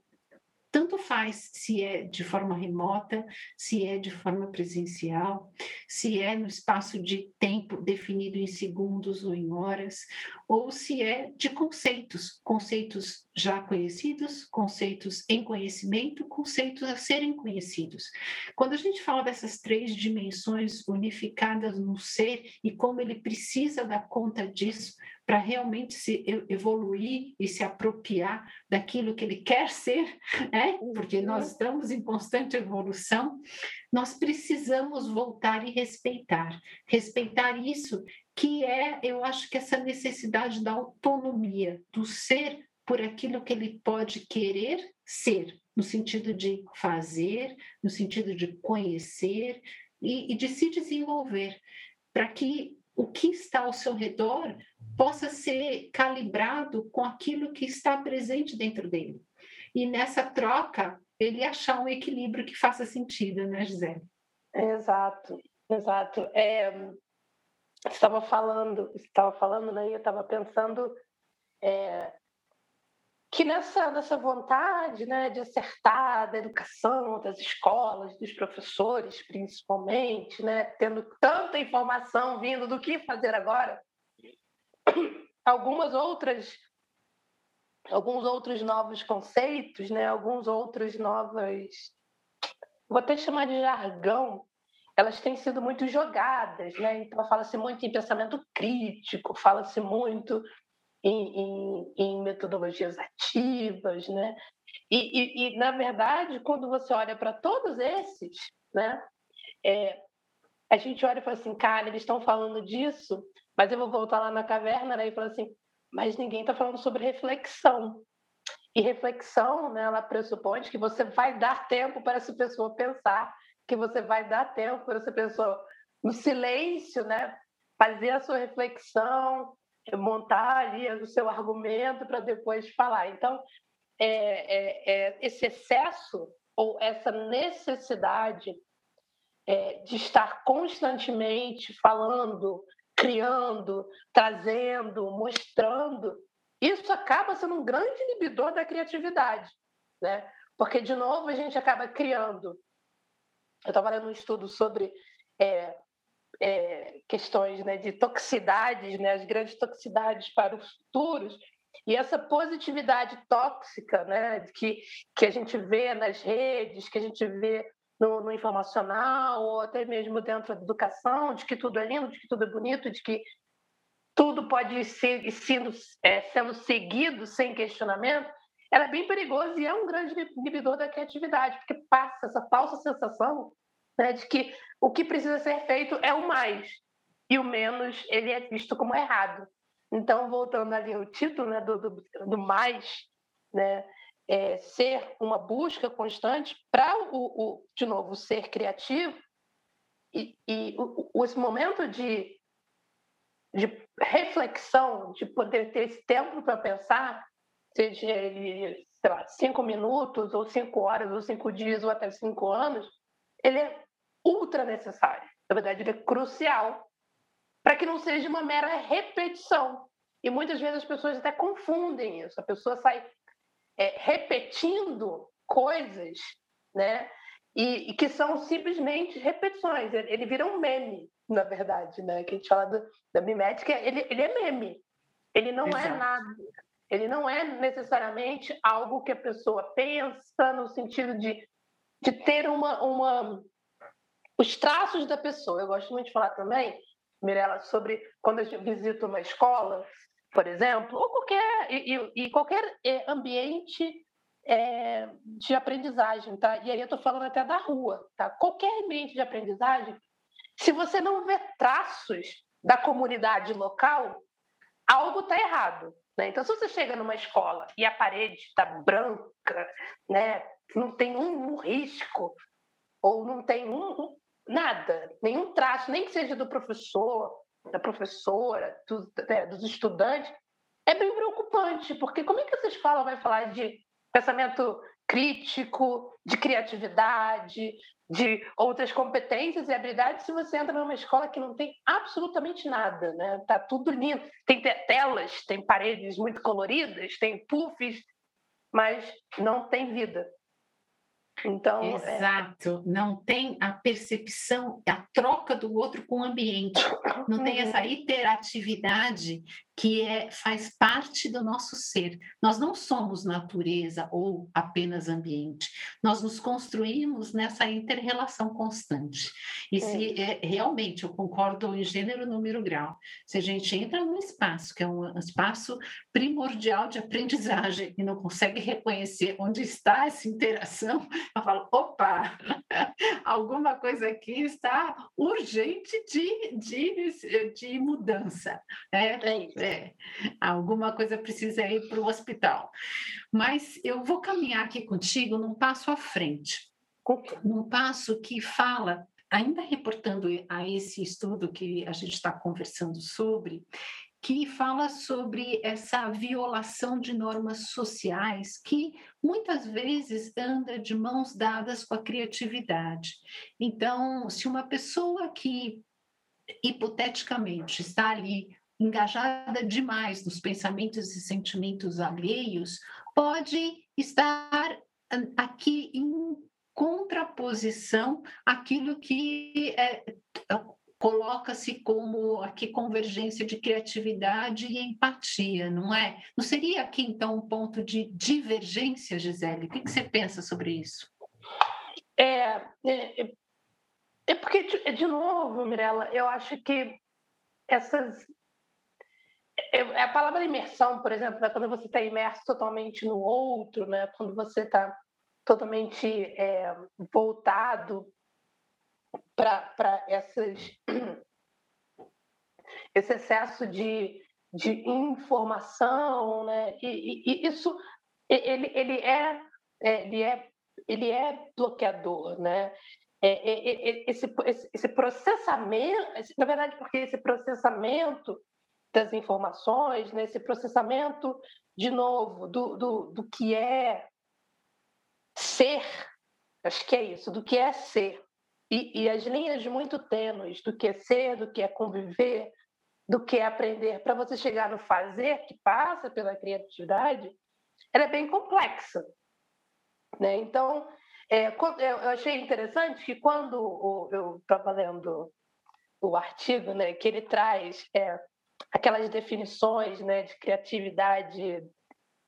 tanto faz se é de forma remota, se é de forma presencial, se é no espaço de tempo definido em segundos ou em horas, ou se é de conceitos, conceitos já conhecidos, conceitos em conhecimento, conceitos a serem conhecidos. Quando a gente fala dessas três dimensões unificadas no ser e como ele precisa dar conta disso para realmente se evoluir e se apropriar daquilo que ele quer ser, né? porque nós uhum. estamos em constante evolução, nós precisamos voltar e respeitar. Respeitar isso que é, eu acho que essa necessidade da autonomia, do ser por aquilo que ele pode querer ser, no sentido de fazer, no sentido de conhecer e, e de se desenvolver, para que o que está ao seu redor possa ser calibrado com aquilo que está presente dentro dele. E nessa troca, ele achar um equilíbrio que faça sentido, né, Gisele? Exato, exato. É, estava falando, estava falando, né? Eu estava pensando é, que nessa, nessa vontade né, de acertar da educação, das escolas, dos professores, principalmente, né, tendo tanta informação vindo do que fazer agora, algumas outras alguns outros novos conceitos, né, alguns outros novas vou até chamar de jargão, elas têm sido muito jogadas, né? Então fala-se muito em pensamento crítico, fala-se muito em, em, em metodologias ativas, né? E, e, e, na verdade, quando você olha para todos esses, né? É, a gente olha e fala assim, cara, eles estão falando disso, mas eu vou voltar lá na caverna né, e falar assim, mas ninguém está falando sobre reflexão. E reflexão, né, ela pressupõe que você vai dar tempo para essa pessoa pensar, que você vai dar tempo para essa pessoa, no silêncio, né, fazer a sua reflexão, montar ali o seu argumento para depois falar. Então, é, é, é, esse excesso ou essa necessidade é, de estar constantemente falando, criando, trazendo, mostrando, isso acaba sendo um grande inibidor da criatividade, né? Porque, de novo, a gente acaba criando. Eu estava lendo um estudo sobre é, é, questões né, de toxicidades, né, as grandes toxicidades para os futuros, e essa positividade tóxica né, que, que a gente vê nas redes, que a gente vê no, no, informacional, ou até mesmo dentro da educação, de que tudo é lindo, de que tudo é bonito, de que tudo pode ser sendo, é, sendo seguido sem questionamento, ela é bem perigosa e é um grande inibidor da criatividade, porque passa essa falsa sensação né, de que o que precisa ser feito é o mais e o menos ele é visto como errado. Então, voltando ali ao título né, do, do, do mais, né, é ser uma busca constante para o, o, de novo, ser criativo e, e o, esse momento de, de reflexão, de poder ter esse tempo para pensar, seja ele, sei lá, cinco minutos, ou cinco horas, ou cinco dias, ou até cinco anos, ele é ultra necessário. Na verdade, ele é crucial para que não seja uma mera repetição. E muitas vezes as pessoas até confundem isso. A pessoa sai é, repetindo coisas, né? E, e, que são simplesmente repetições. Ele, ele, vira um meme, na verdade, né? Que a gente fala do, da mimética, ele, ele é meme. Ele não é Exato. é nada. Ele não é necessariamente algo que a pessoa pensa no sentido de, de ter uma, uma, os traços da pessoa. Eu gosto muito de falar também, Mirella, sobre quando eu visito uma escola, por exemplo, ou qualquer, e, e qualquer é, ambiente é, de aprendizagem, tá? E aí eu estou falando até da rua, tá? Qualquer ambiente de aprendizagem, se você não vê traços da comunidade local, algo está errado. Né? Então, se você chega numa escola e a parede está branca, né? Não tem um, risco, ou não tem um, nada, nenhum traço, nem que seja do professor, da professora, do, né, dos estudantes, é bem preocupante, porque como é que essa escola vai falar de pensamento crítico, de criatividade, de outras competências e habilidades se você entra numa escola que não tem absolutamente nada, né? Tá tudo lindo, tem telas, tem paredes muito coloridas, tem puffs, mas não tem vida. Então, é. Exato, é... não tem a percepção, a troca do outro com o ambiente, não tem essa uhum. interatividade que é, faz parte do nosso ser. Nós não somos natureza ou apenas ambiente, nós nos construímos nessa interrelação constante. E se é, realmente, eu concordo em gênero, número, grau, se a gente entra num espaço que é um espaço primordial de aprendizagem e não consegue reconhecer onde está essa interação, eu falo, opa, alguma coisa aqui está urgente de, de, de mudança. Né? É, é, alguma coisa precisa ir para o hospital. Mas eu vou caminhar aqui contigo num passo à frente, num passo que fala ainda reportando a esse estudo que a gente está conversando sobre, que fala sobre essa violação de normas sociais que muitas vezes anda de mãos dadas com a criatividade. Então, se uma pessoa que hipoteticamente está ali engajada demais nos pensamentos e sentimentos alheios, pode estar aqui em contraposição àquilo que é, coloca-se como aqui convergência de criatividade e empatia, não é? Não seria aqui então um ponto de divergência, Gisele? O que, você pensa sobre isso? É, é, é porque, de novo, Mirella, eu acho que essas. É, é a palavra imersão, por exemplo, é quando você está imerso totalmente no outro, né? quando você está totalmente é, voltado para esse excesso de, de informação, né? E, e, e, isso ele, ele é ele é ele é bloqueador, né? É, é, é, esse, esse processamento, na verdade, porque esse processamento das informações, né? esse processamento, de novo, do, do, do que é ser, acho que é isso, do que é ser, e, e as linhas muito tênues do que é ser, do que é conviver, do que é aprender, para você chegar no fazer, que passa pela criatividade, ela é bem complexa. Né? Então, é, eu achei interessante que quando eu estava lendo o artigo, né, que ele traz é, aquelas definições né, de criatividade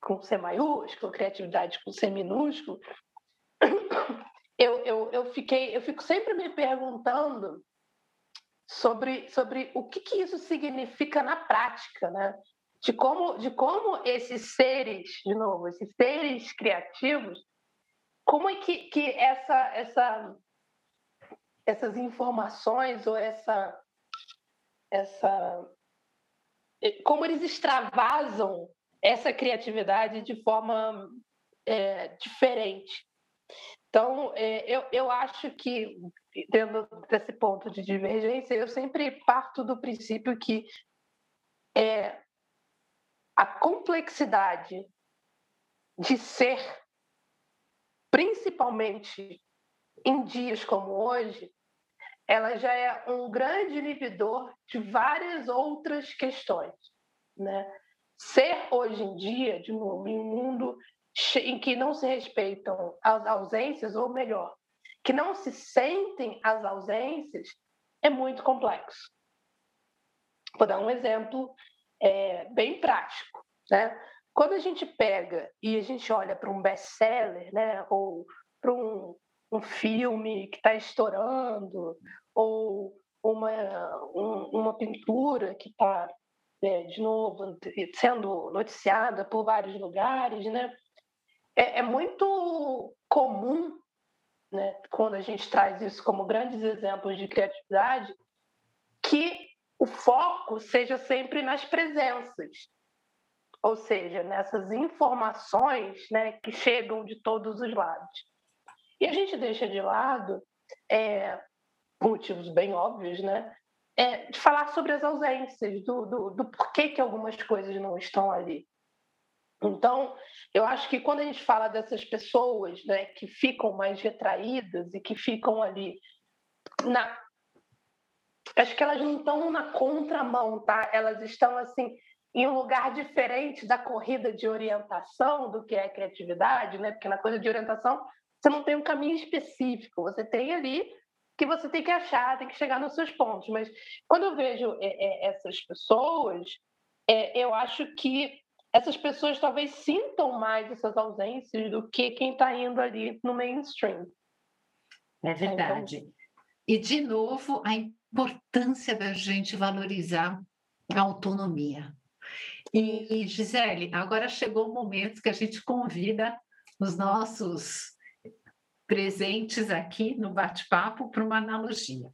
com C maiúsculo, criatividade com C minúsculo, eu, eu, eu, fiquei, eu fico sempre me perguntando sobre, sobre o que, que isso significa na prática, né? De como, de como esses seres, de novo, esses seres criativos, como é que, que essa, essa, essas informações ou essa, essa, como eles extravasam essa criatividade de forma é, diferente. Então, é, eu, eu acho que, dentro desse ponto de divergência, eu sempre parto do princípio que é, a complexidade de ser, principalmente em dias como hoje, ela já é um grande inibidor de várias outras questões. Né? Ser hoje em dia, de novo, em um mundo em que não se respeitam as ausências, ou melhor, que não se sentem as ausências, é muito complexo. Vou dar um exemplo é, bem prático. Né? Quando a gente pega e a gente olha para um best-seller, né, ou para um, um filme que está estourando, ou uma, um, uma pintura que está, é, de novo, sendo noticiada por vários lugares, né? é, é muito comum, né, quando a gente traz isso como grandes exemplos de criatividade, que o foco seja sempre nas presenças, ou seja, nessas informações né, que chegam de todos os lados. E a gente deixa de lado, é, por motivos bem óbvios, né, é, de falar sobre as ausências, do, do, do porquê que algumas coisas não estão ali. Então, eu acho que quando a gente fala dessas pessoas né, que ficam mais retraídas e que ficam ali na. Acho que elas não estão na contramão, tá? Elas estão assim em um lugar diferente da corrida de orientação do que é criatividade, né? Porque na corrida de orientação você não tem um caminho específico, você tem ali que você tem que achar, tem que chegar nos seus pontos. Mas quando eu vejo é, é, essas pessoas, é, eu acho que essas pessoas talvez sintam mais essas ausências do que quem está indo ali no mainstream. É verdade. Então... E, de novo, a importância da gente valorizar a autonomia. E, Gisele, agora chegou o momento que a gente convida os nossos presentes aqui no bate-papo para uma analogia.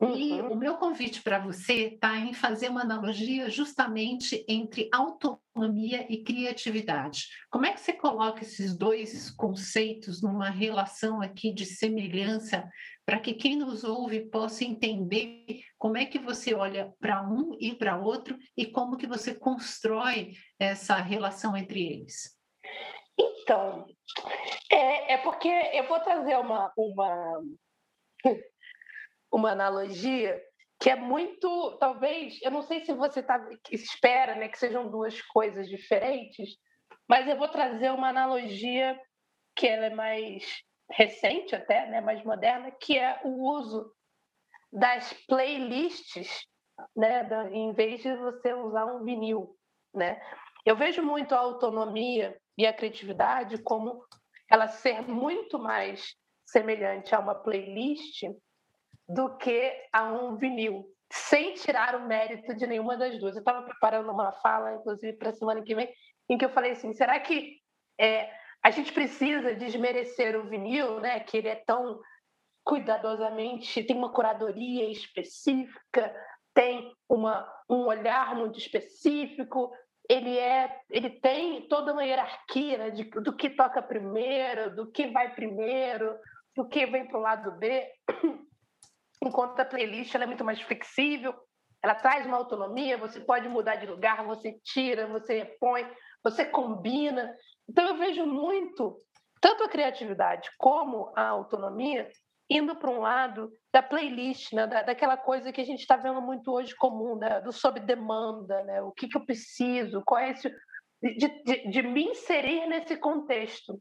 Uhum. E o meu convite para você está em fazer uma analogia justamente entre autonomia e criatividade. Como é que você coloca esses dois conceitos numa relação aqui de semelhança para que quem nos ouve possa entender como é que você olha para um e para outro e como que você constrói essa relação entre eles? Então, é, é porque eu vou trazer uma, uma uma analogia que é muito, talvez, eu não sei se você tá, espera né, que sejam duas coisas diferentes, mas eu vou trazer uma analogia que ela é mais recente até, né, mais moderna, que é o uso das playlists, né, em vez de você usar um vinil, né? Eu vejo muito a autonomia e a criatividade como ela ser muito mais semelhante a uma playlist do que a um vinil, sem tirar o mérito de nenhuma das duas. Eu estava preparando uma fala, inclusive, para a semana que vem, em que eu falei assim: será que é, a gente precisa desmerecer o vinil, né? Que ele é tão cuidadosamente, tem uma curadoria específica, tem uma, um olhar muito específico, ele é, ele tem toda uma hierarquia né, de, do que toca primeiro, do que vai primeiro, do que vem para o lado B enquanto a playlist ela é muito mais flexível, ela traz uma autonomia, você pode mudar de lugar, você tira, você põe, você combina. Então eu vejo muito, tanto a criatividade como a autonomia, indo para um lado da playlist, né? da, daquela coisa que a gente está vendo muito hoje comum, né? do sob demanda, né? o que, que eu preciso, qual é esse... De, de, de me inserir nesse contexto.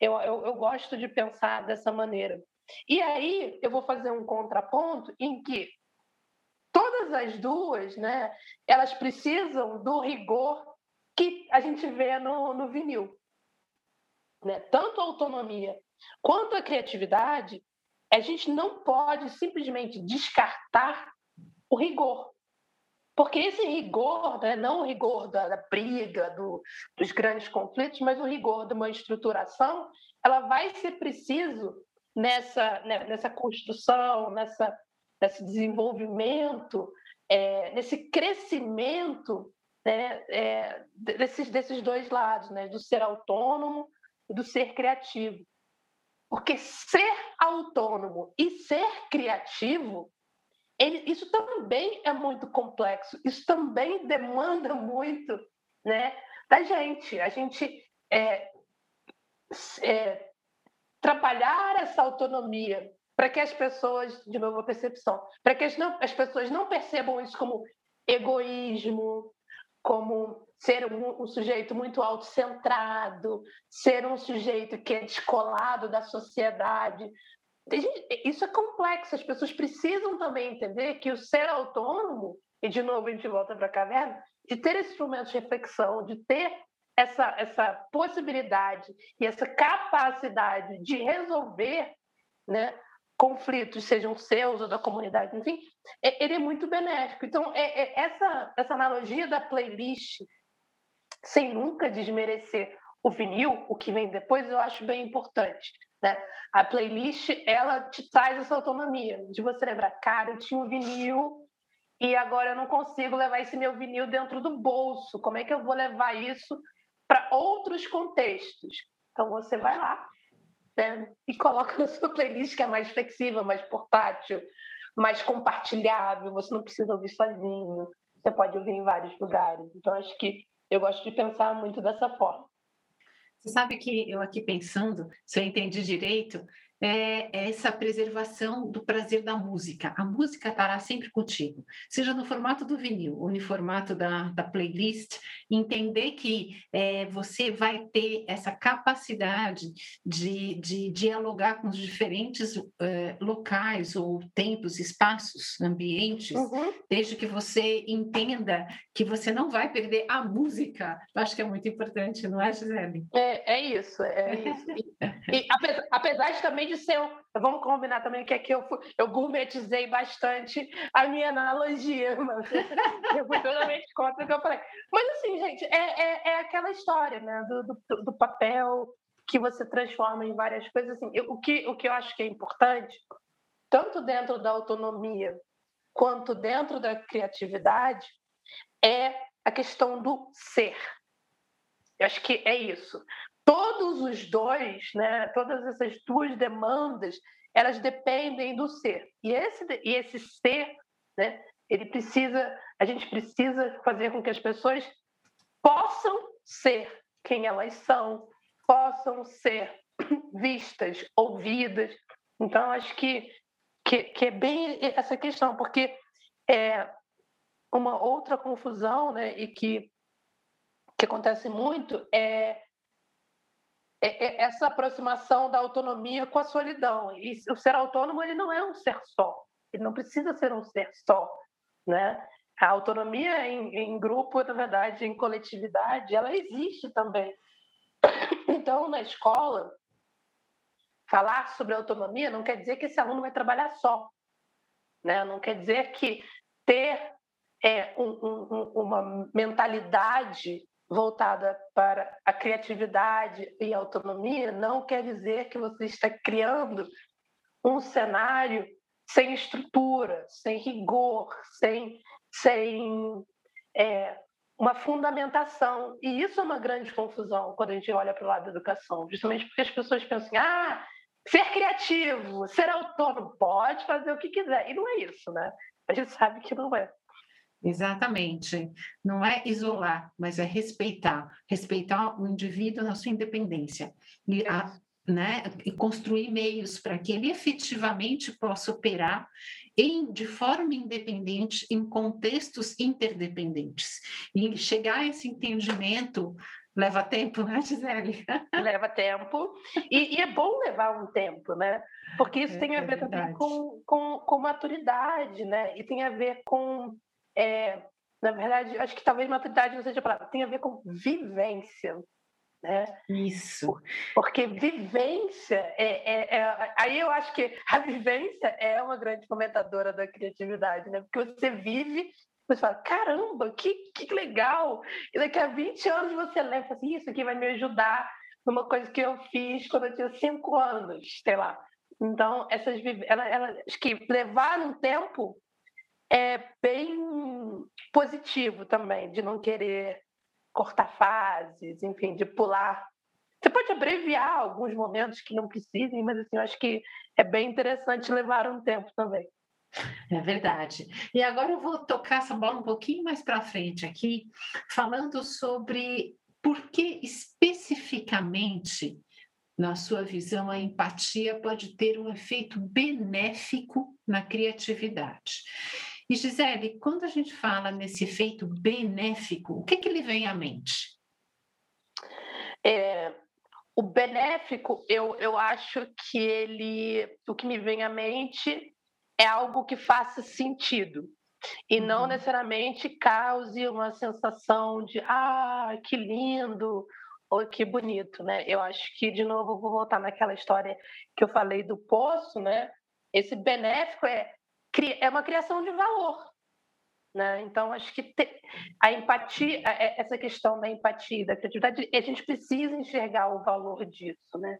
Eu, eu, eu gosto de pensar dessa maneira. E aí eu vou fazer um contraponto em que todas as duas, né, elas precisam do rigor que a gente vê no, no vinil. Né? Tanto a autonomia quanto a criatividade, a gente não pode simplesmente descartar o rigor. Porque esse rigor, né, não o rigor da, da briga, do, dos grandes conflitos, mas o rigor de uma estruturação, ela vai ser preciso nessa, né, nessa construção, nessa, nesse desenvolvimento, é, nesse crescimento né, é, desses, desses dois lados, né, do ser autônomo e do ser criativo. Porque ser autônomo e ser criativo, ele, isso também é muito complexo, isso também demanda muito né, da gente. A gente é, é, trabalhar essa autonomia para que as pessoas, de novo a percepção, para que as, não, as pessoas não percebam isso como egoísmo, como ser um, um, sujeito muito autocentrado, ser um sujeito que é descolado da sociedade. Isso é complexo, as pessoas precisam também entender que o ser autônomo, e de novo a gente volta para a caverna, de ter esse instrumento de reflexão, de ter essa, essa possibilidade e essa capacidade de resolver né, conflitos, sejam seus ou da comunidade, enfim, é, ele é muito benéfico. Então, é, é essa, essa analogia da playlist, sem nunca desmerecer o vinil, o que vem depois, eu acho bem importante. Né? A playlist, ela te traz essa autonomia, de você lembrar, cara, eu tinha um vinil e agora eu não consigo levar esse meu vinil dentro do bolso. Como é que eu vou levar isso para outros contextos? Então você vai lá né, e coloca na sua playlist que é mais flexível, mais portátil, mais compartilhável. Você não precisa ouvir sozinho. Você pode ouvir em vários lugares. Então acho que eu gosto de pensar muito dessa forma. Você sabe que eu aqui pensando, se eu entendi direito, é essa preservação do prazer da música. A música estará sempre contigo, seja no formato do vinil ou no formato da, da playlist, entender que é, você vai ter essa capacidade de, de dialogar com os diferentes é, locais ou tempos, espaços, ambientes, uhum. desde que você entenda que você não vai perder a música. Eu acho que é muito importante, não é, Gisele? É, é isso, é isso. E, e apesar, apesar de também de ser. Vamos combinar também que aqui eu, eu gourmetizei bastante a minha analogia, mas eu fui totalmente contra o que eu falei. Mas assim, gente, é, é, é aquela história né, do, do, do, papel que você transforma em várias coisas. Assim, eu, o, que, o que eu acho que é importante, tanto dentro da autonomia quanto dentro da criatividade, é a questão do ser. Eu acho que é isso todos os dois, né, todas essas duas demandas, elas dependem do ser. E esse, e esse ser, né, ele precisa, a gente precisa fazer com que as pessoas possam ser quem elas são, possam ser vistas, ouvidas. Então, acho que, que, que é bem essa questão, porque é uma outra confusão, né, e que, que acontece muito é essa aproximação da autonomia com a solidão. E o ser autônomo ele não é um ser só, ele não precisa ser um ser só, né? A autonomia em, em grupo, na verdade, em coletividade, ela existe também. Então, na escola, falar sobre autonomia não quer dizer que esse aluno vai trabalhar só, né? Não quer dizer que ter é, um, um, uma mentalidade voltada para a criatividade e autonomia não quer dizer que você está criando um cenário sem estrutura, sem rigor, sem, sem é, uma fundamentação. E isso é uma grande confusão quando a gente olha para o lado da educação, justamente porque as pessoas pensam, assim, ah, ser criativo, ser autônomo, pode fazer o que quiser. E não é isso, né? A gente sabe que não é. Exatamente. Não é isolar, mas é respeitar. Respeitar o indivíduo na sua independência. E, a, né, e construir meios para que ele efetivamente possa operar em, de forma independente em contextos interdependentes. E chegar a esse entendimento leva tempo, né, Gisele? Leva tempo. E, e, é bom levar um tempo, né? Porque isso é, tem a ver é também com, com, com maturidade, né? E tem a ver com é, na verdade, acho que talvez maturidade não seja a palavra, tem a ver com vivência. Né? Isso. Porque vivência é, é, é, Aí eu acho que a vivência é uma grande fomentadora da criatividade, né? Porque você vive, você fala, caramba, que, que legal! E daqui a 20 anos você leva assim, isso aqui vai me ajudar numa coisa que eu fiz quando eu tinha 5 anos, sei lá. Então, essas ela, ela, acho que levar um tempo é bem positivo também, de não querer cortar fases, enfim, de pular. Você pode abreviar alguns momentos que não precisem, mas assim, eu acho que é bem interessante levar um tempo também. É verdade. E agora eu vou tocar essa bola um pouquinho mais para frente aqui, falando sobre por que especificamente, na sua visão, a empatia pode ter um efeito benéfico na criatividade. E Gisele, quando a gente fala nesse efeito benéfico, o que, que lhe vem à mente? É, o benéfico, eu, eu acho que ele, o que me vem à mente é algo que faça sentido e não uhum. necessariamente cause uma sensação de ah, que lindo ou que bonito, né? Eu acho que de novo vou voltar naquela história que eu falei do poço, né? Esse benéfico é é uma criação de valor. Né? Então, acho que a empatia, é, essa questão da empatia, da criatividade, a gente precisa enxergar o valor disso. Né?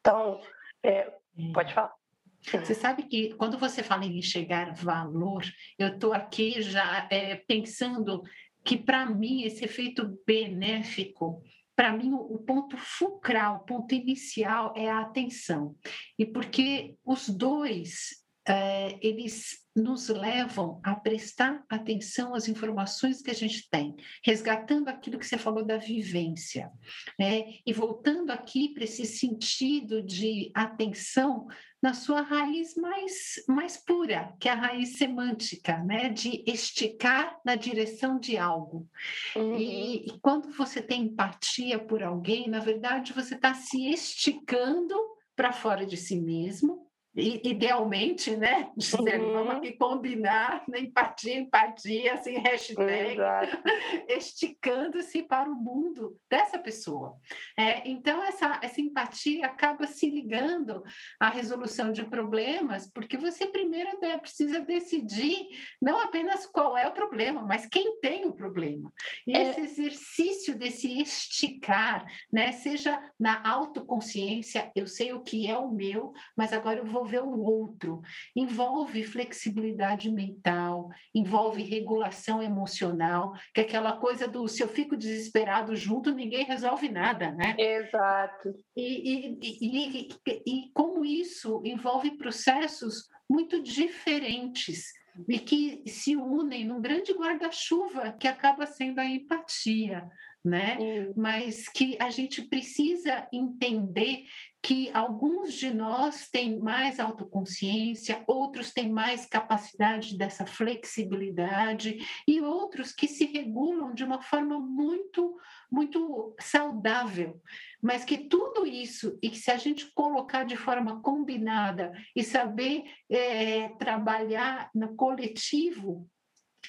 Então, é, pode falar. Você sabe que quando você fala em enxergar valor, eu estou aqui já é, pensando que, para mim, esse efeito benéfico para mim, o ponto fulcral, o ponto inicial é a atenção. E porque os dois, é, eles nos levam a prestar atenção às informações que a gente tem, resgatando aquilo que você falou da vivência, né? e voltando aqui para esse sentido de atenção na sua raiz mais, mais pura, que é a raiz semântica, né? de esticar na direção de algo. Uhum. E, e quando você tem empatia por alguém, na verdade, você está se esticando para fora de si mesmo, idealmente, né? Dizer, uhum. vamos aqui combinar, né? empatia, empatia, assim, hashtag, esticando-se para o mundo dessa pessoa. É, então, essa, essa empatia acaba se ligando à resolução de problemas, porque você primeiro né, precisa decidir não apenas qual é o problema, mas quem tem o problema. E é... esse exercício desse esticar, né? seja na autoconsciência, eu sei o que é o meu, mas agora eu vou envolver o outro, envolve flexibilidade mental, envolve regulação emocional, que é aquela coisa do se eu fico desesperado junto, ninguém resolve nada, né? Exato. E, e, e, e como isso envolve processos muito diferentes e que se unem num grande guarda-chuva que acaba sendo a empatia, né? Mas que a gente precisa entender que alguns de nós têm mais autoconsciência, outros têm mais capacidade dessa flexibilidade e outros que se regulam de uma forma muito muito saudável, mas que tudo isso e que se a gente colocar de forma combinada e saber é, trabalhar no coletivo,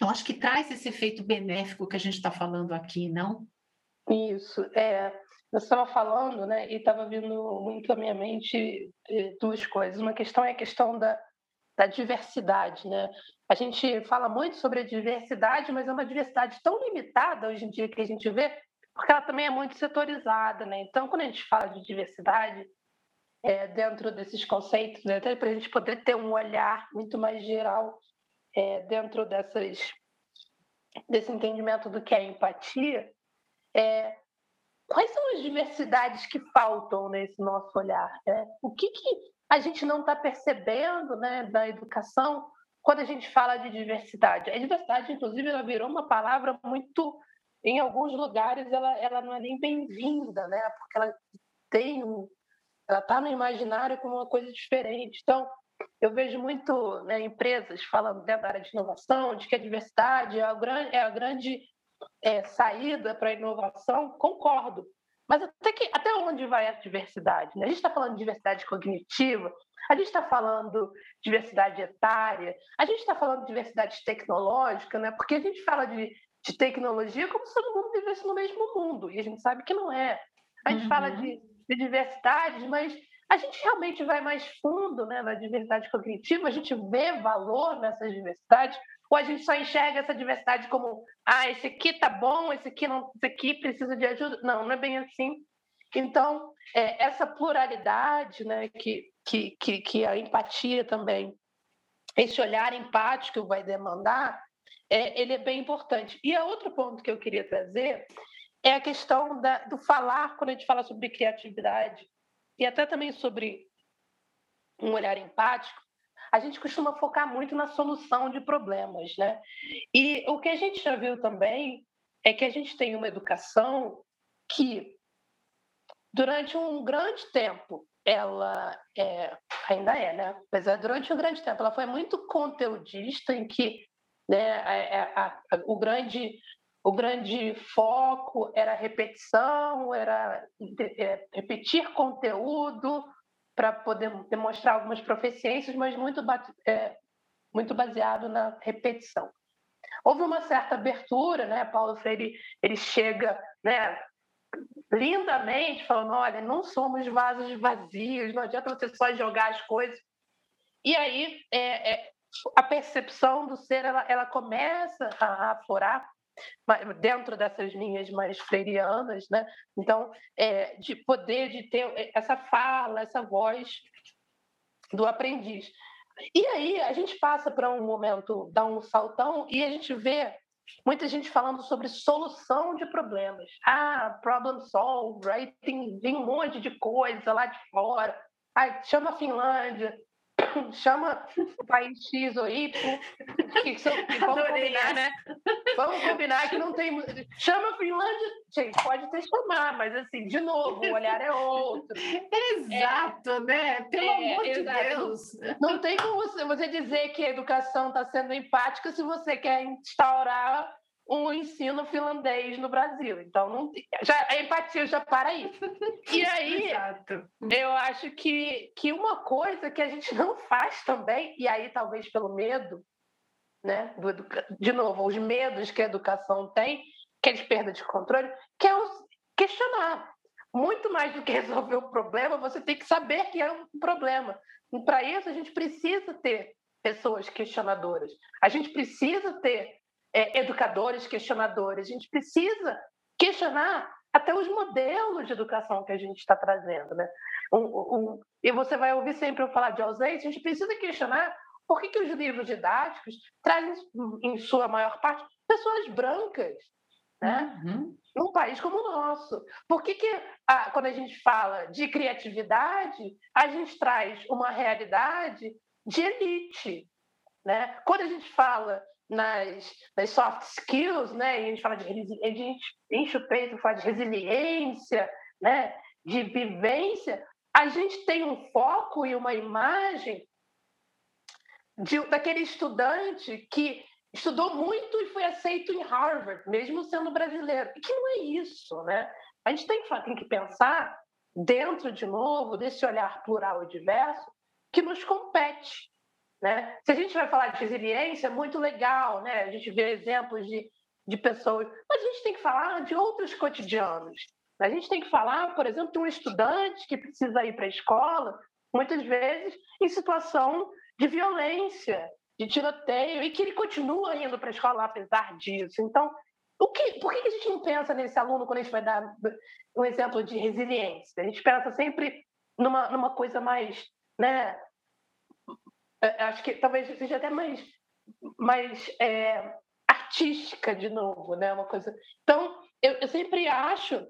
eu acho que traz esse efeito benéfico que a gente está falando aqui, não? Isso, é. Você estava falando, né, e estava vindo muito à minha mente eh, duas coisas. Uma questão é a questão da, da diversidade, né? A gente fala muito sobre a diversidade, mas é uma diversidade tão limitada hoje em dia que a gente vê, porque ela também é muito setorizada, né? Então, quando a gente fala de diversidade, é, dentro desses conceitos, né, até para a gente poder ter um olhar muito mais geral é, dentro dessas, desse entendimento do que é empatia, é, quais são as diversidades que faltam nesse nosso olhar? Né? O que, que a gente não está percebendo né, da educação quando a gente fala de diversidade? A diversidade, inclusive, ela virou uma palavra muito, em alguns lugares, ela, ela não é nem bem-vinda, né? porque ela tem ela está no imaginário como uma coisa diferente. Então, eu vejo muito né, empresas falando dentro da área de inovação, de que a diversidade é a grande, é a grande é, saída para a inovação, concordo. Mas até, que, até onde vai a diversidade? Né? A gente está falando de diversidade cognitiva, a gente está falando de diversidade etária, a gente está falando de diversidade tecnológica, né? porque a gente fala de, de tecnologia como se todo mundo vivesse no mesmo mundo, e a gente sabe que não é. A gente uhum. fala de, de diversidade, mas a gente realmente vai mais fundo né, na diversidade cognitiva, a gente vê valor nessas diversidades, ou a gente só enxerga essa diversidade como, ah, esse aqui tá bom, esse aqui não, esse aqui precisa de ajuda. Não, não é bem assim. Então, é, essa pluralidade, né, que, que, que, que a empatia também, esse olhar empático vai demandar, é, ele é bem importante. E outro ponto que eu queria trazer é a questão da, do falar, quando a gente fala sobre criatividade, e até também sobre um olhar empático, a gente costuma focar muito na solução de problemas, né? E o que a gente já viu também é que a gente tem uma educação que, durante um grande tempo, ela é, ainda é, né? Mas é, durante um grande tempo, ela foi muito conteudista, em que né, a, a, a, o grande o grande foco era repetição, era é, repetir conteúdo, para poder demonstrar algumas proficiências, mas muito, é, muito baseado na repetição. Houve uma certa abertura, né? Paulo Freire ele chega, né? Lindamente falando, olha, não somos vasos vazios, não adianta você só jogar as coisas. E aí é, é, a percepção do ser ela, ela começa a aflorar dentro dessas linhas mais freirianas, né? Então, é, de poder de ter essa fala, essa voz do aprendiz. E aí a gente passa para um momento, dá um saltão e a gente vê muita gente falando sobre solução de problemas. Ah, problem solved, aí tem, tem um monte de coisa lá de fora. Ah, chama a Finlândia, chama o país X ou Y, que são, vamos combinar, né? Vamos combinar que não tem. Chama a Finlândia, gente, pode ter chamar, mas assim, de novo, o olhar é outro. Exato, é, né? Pelo é, amor de Deus. Não, tem como você dizer que a educação está sendo empática se você quer instaurar um ensino finlandês no Brasil. Então, não, já, a empatia já para aí. E aí, eu acho que, que uma coisa que a gente não faz também, e aí talvez pelo medo, né, do, de novo, os medos que a educação tem, que é de perda de controle, que é o questionar. Muito mais do que resolver o problema, você tem que saber que é um problema. E para isso, a gente precisa ter pessoas questionadoras. A gente precisa ter é, educadores questionadores. A gente precisa questionar até os modelos de educação que a gente está trazendo. Né? Um, um, e você vai ouvir sempre eu falar de ausência, a gente precisa questionar por que, que os livros didáticos trazem, em sua maior parte, pessoas brancas. Né? Uhum. Num país como o nosso. Por que, que a, quando a gente fala de criatividade, a gente traz uma realidade de elite? Né? Quando a gente fala nas, nas soft skills, né? E a gente fala de a gente enche o peito, fala de resiliência, né? De vivência. A gente tem um foco e uma imagem de, daquele estudante que estudou muito e foi aceito em Harvard, mesmo sendo brasileiro. E que não é isso, né? A gente tem que, tem que pensar dentro, de novo, desse olhar plural e diverso que nos compete. Né? Se a gente vai falar de resiliência, é muito legal, né? a gente vê exemplos de, de pessoas, mas a gente tem que falar de outros cotidianos. A gente tem que falar, por exemplo, de um estudante que precisa ir para a escola, muitas vezes em situação de violência, de tiroteio, e que ele continua indo para a escola apesar disso. Então, o que, por que a gente não pensa nesse aluno quando a gente vai dar um exemplo de resiliência? A gente pensa sempre numa, numa coisa mais né, acho que talvez seja até mais, mais é, artística de novo, né? Uma coisa. Então, eu, eu sempre acho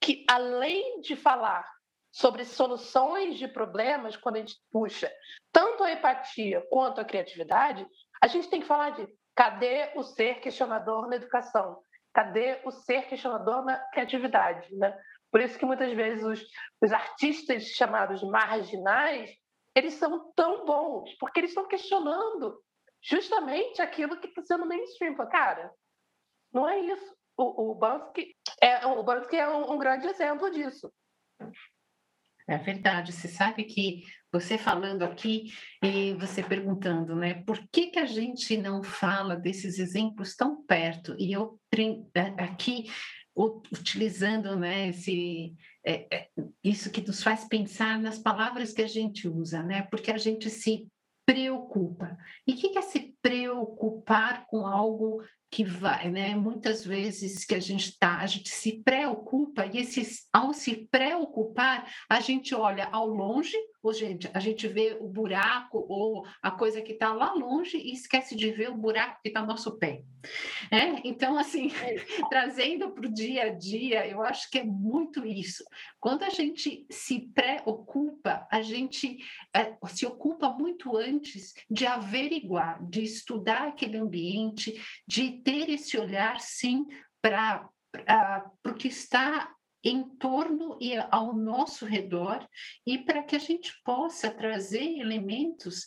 que além de falar sobre soluções de problemas, quando a gente puxa tanto a empatia quanto a criatividade, a gente tem que falar de cadê o ser questionador na educação? Cadê o ser questionador na criatividade? Né? Por isso que muitas vezes os, os artistas chamados marginais eles são tão bons, porque eles estão questionando justamente aquilo que está sendo mainstream. Cara, não é isso. O, o Bansky é, o Bansky é um, um grande exemplo disso. É verdade. Você sabe que você falando aqui e você perguntando, né? Por que, que a gente não fala desses exemplos tão perto? E eu aqui utilizando né, esse, é, é, isso que nos faz pensar nas palavras que a gente usa, né? Porque a gente se preocupa. E o que é se preocupar com algo que vai, né? Muitas vezes que a gente tá, a gente se preocupa e esse, ao se preocupar, a gente olha ao longe, ou gente, a gente vê o buraco ou a coisa que está lá longe e esquece de ver o buraco que está no nosso pé. É? Então, assim, é trazendo para o dia a dia, eu acho que é muito isso. Quando a gente se preocupa, a gente é, se ocupa muito antes de averiguar, de estudar aquele ambiente, de ter esse olhar, sim, para o que está em torno e ao nosso redor e para que a gente possa trazer elementos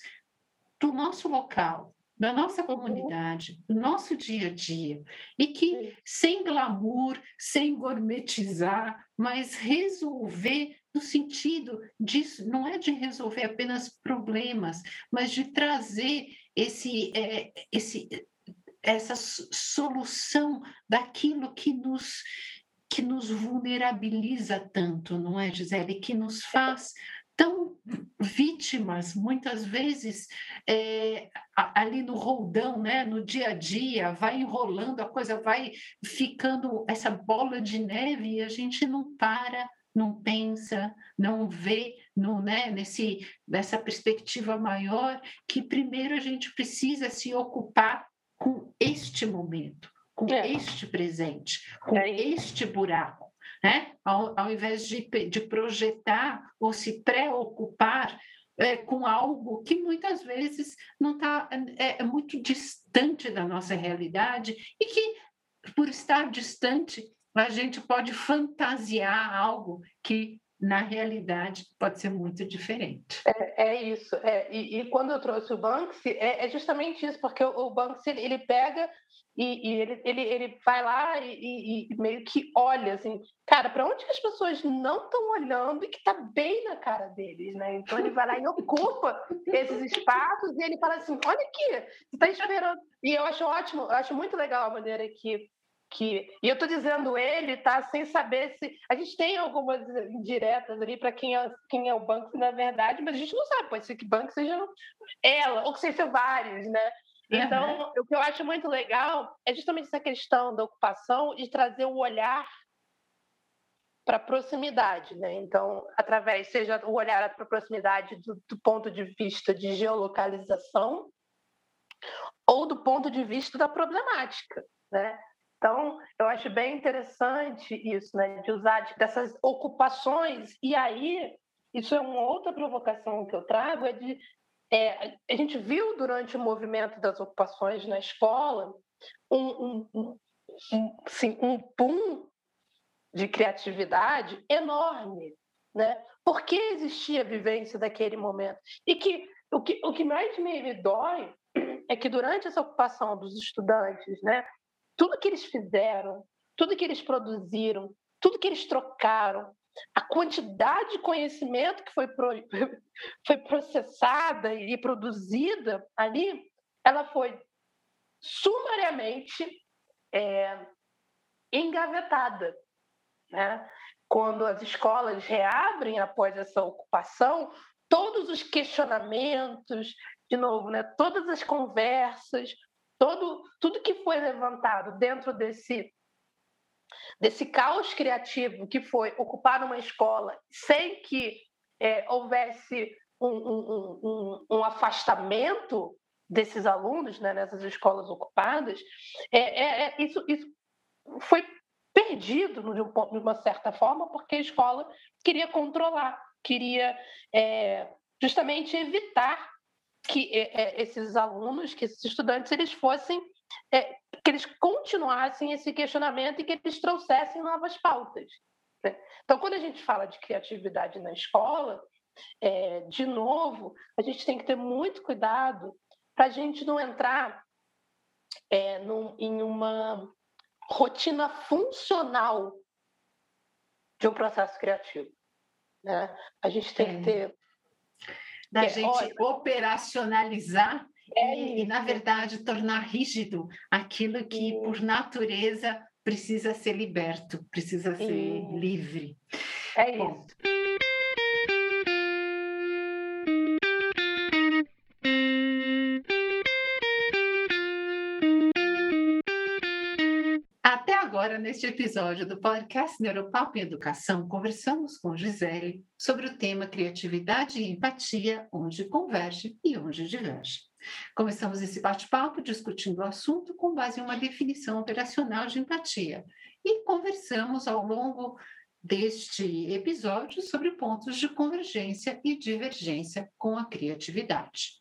do nosso local, da nossa uhum. comunidade, do nosso dia a dia, e que sem glamour, sem gourmetizar, mas resolver no sentido disso, não é de resolver apenas problemas, mas de trazer esse, é, esse essa solução daquilo que nos que nos vulnerabiliza tanto, não é, Gisele? Que nos faz tão vítimas, muitas vezes é, ali no roldão, né, no dia a dia, vai enrolando, a coisa vai ficando essa bola de neve e a gente não para, não pensa, não vê no, né, nesse, nessa perspectiva maior que primeiro a gente precisa se ocupar com este momento, com é. este presente, com é este buraco né? ao, ao invés de, de projetar ou se preocupar é, com algo que muitas vezes não está é, é, muito distante da nossa realidade e que, por estar distante, a gente pode fantasiar algo que na realidade pode ser muito diferente. É, é isso. É, e, e, quando eu trouxe o Banksy, é, é justamente isso, porque o, o Banksy ele pega e, e ele, ele, ele vai lá e, e, meio que olha assim, cara, para onde que as pessoas não estão olhando e que está bem na cara deles, né? Então ele vai lá e ocupa esses espaços e ele fala assim, olha aqui, você está esperando. E eu acho ótimo, eu acho muito legal a maneira que que e eu estou dizendo ele tá sem saber se a gente tem algumas indiretas ali para quem é quem é o banco na verdade mas a gente não sabe pode ser que banco seja ela ou que seja vários né então uhum. o que eu acho muito legal é justamente essa questão da ocupação e trazer o olhar para proximidade né então através seja o olhar para proximidade do, do ponto de vista de geolocalização ou do ponto de vista da problemática né então, eu acho bem interessante isso, né, de usar dessas ocupações. E aí, isso é uma outra provocação que eu trago, é de é, a gente viu durante o movimento das ocupações na escola um, um, um, sim, um boom de criatividade enorme, né? Por que existia a vivência daquele momento? E que o que, o que mais me dói é que durante essa ocupação dos estudantes, né, tudo que eles fizeram, tudo que eles produziram, tudo que eles trocaram, a quantidade de conhecimento que foi, pro, foi processada e produzida ali, ela foi sumariamente é, engavetada. Né? Quando as escolas reabrem após essa ocupação, todos os questionamentos, de novo, né, todas as conversas, todo, tudo que foi levantado dentro desse, desse caos criativo que foi ocupar uma escola sem que é, houvesse um, um, um, um, afastamento desses alunos né, nessas escolas ocupadas, é, é, é isso, isso foi perdido de, uma certa forma, porque a escola queria controlar, queria é, justamente evitar que é, esses alunos, que esses estudantes, eles fossem, é, que eles continuassem esse questionamento e que eles trouxessem novas pautas. Né? Então, quando a gente fala de criatividade na escola, é, de novo, a gente tem que ter muito cuidado para a gente não entrar é, num, em uma rotina funcional de um processo criativo. Né? A gente tem que ter da é, gente olha, operacionalizar é e, e, na verdade, tornar rígido aquilo que, por natureza, precisa ser liberto, precisa ser livre. É Bom, isso. Agora, neste episódio do podcast Neuropapo e Educação, conversamos com Gisele sobre o tema criatividade e empatia, onde converge e onde diverge. Começamos esse bate-papo discutindo o assunto com base em uma definição operacional de empatia e conversamos ao longo deste episódio sobre pontos de convergência e divergência com a criatividade.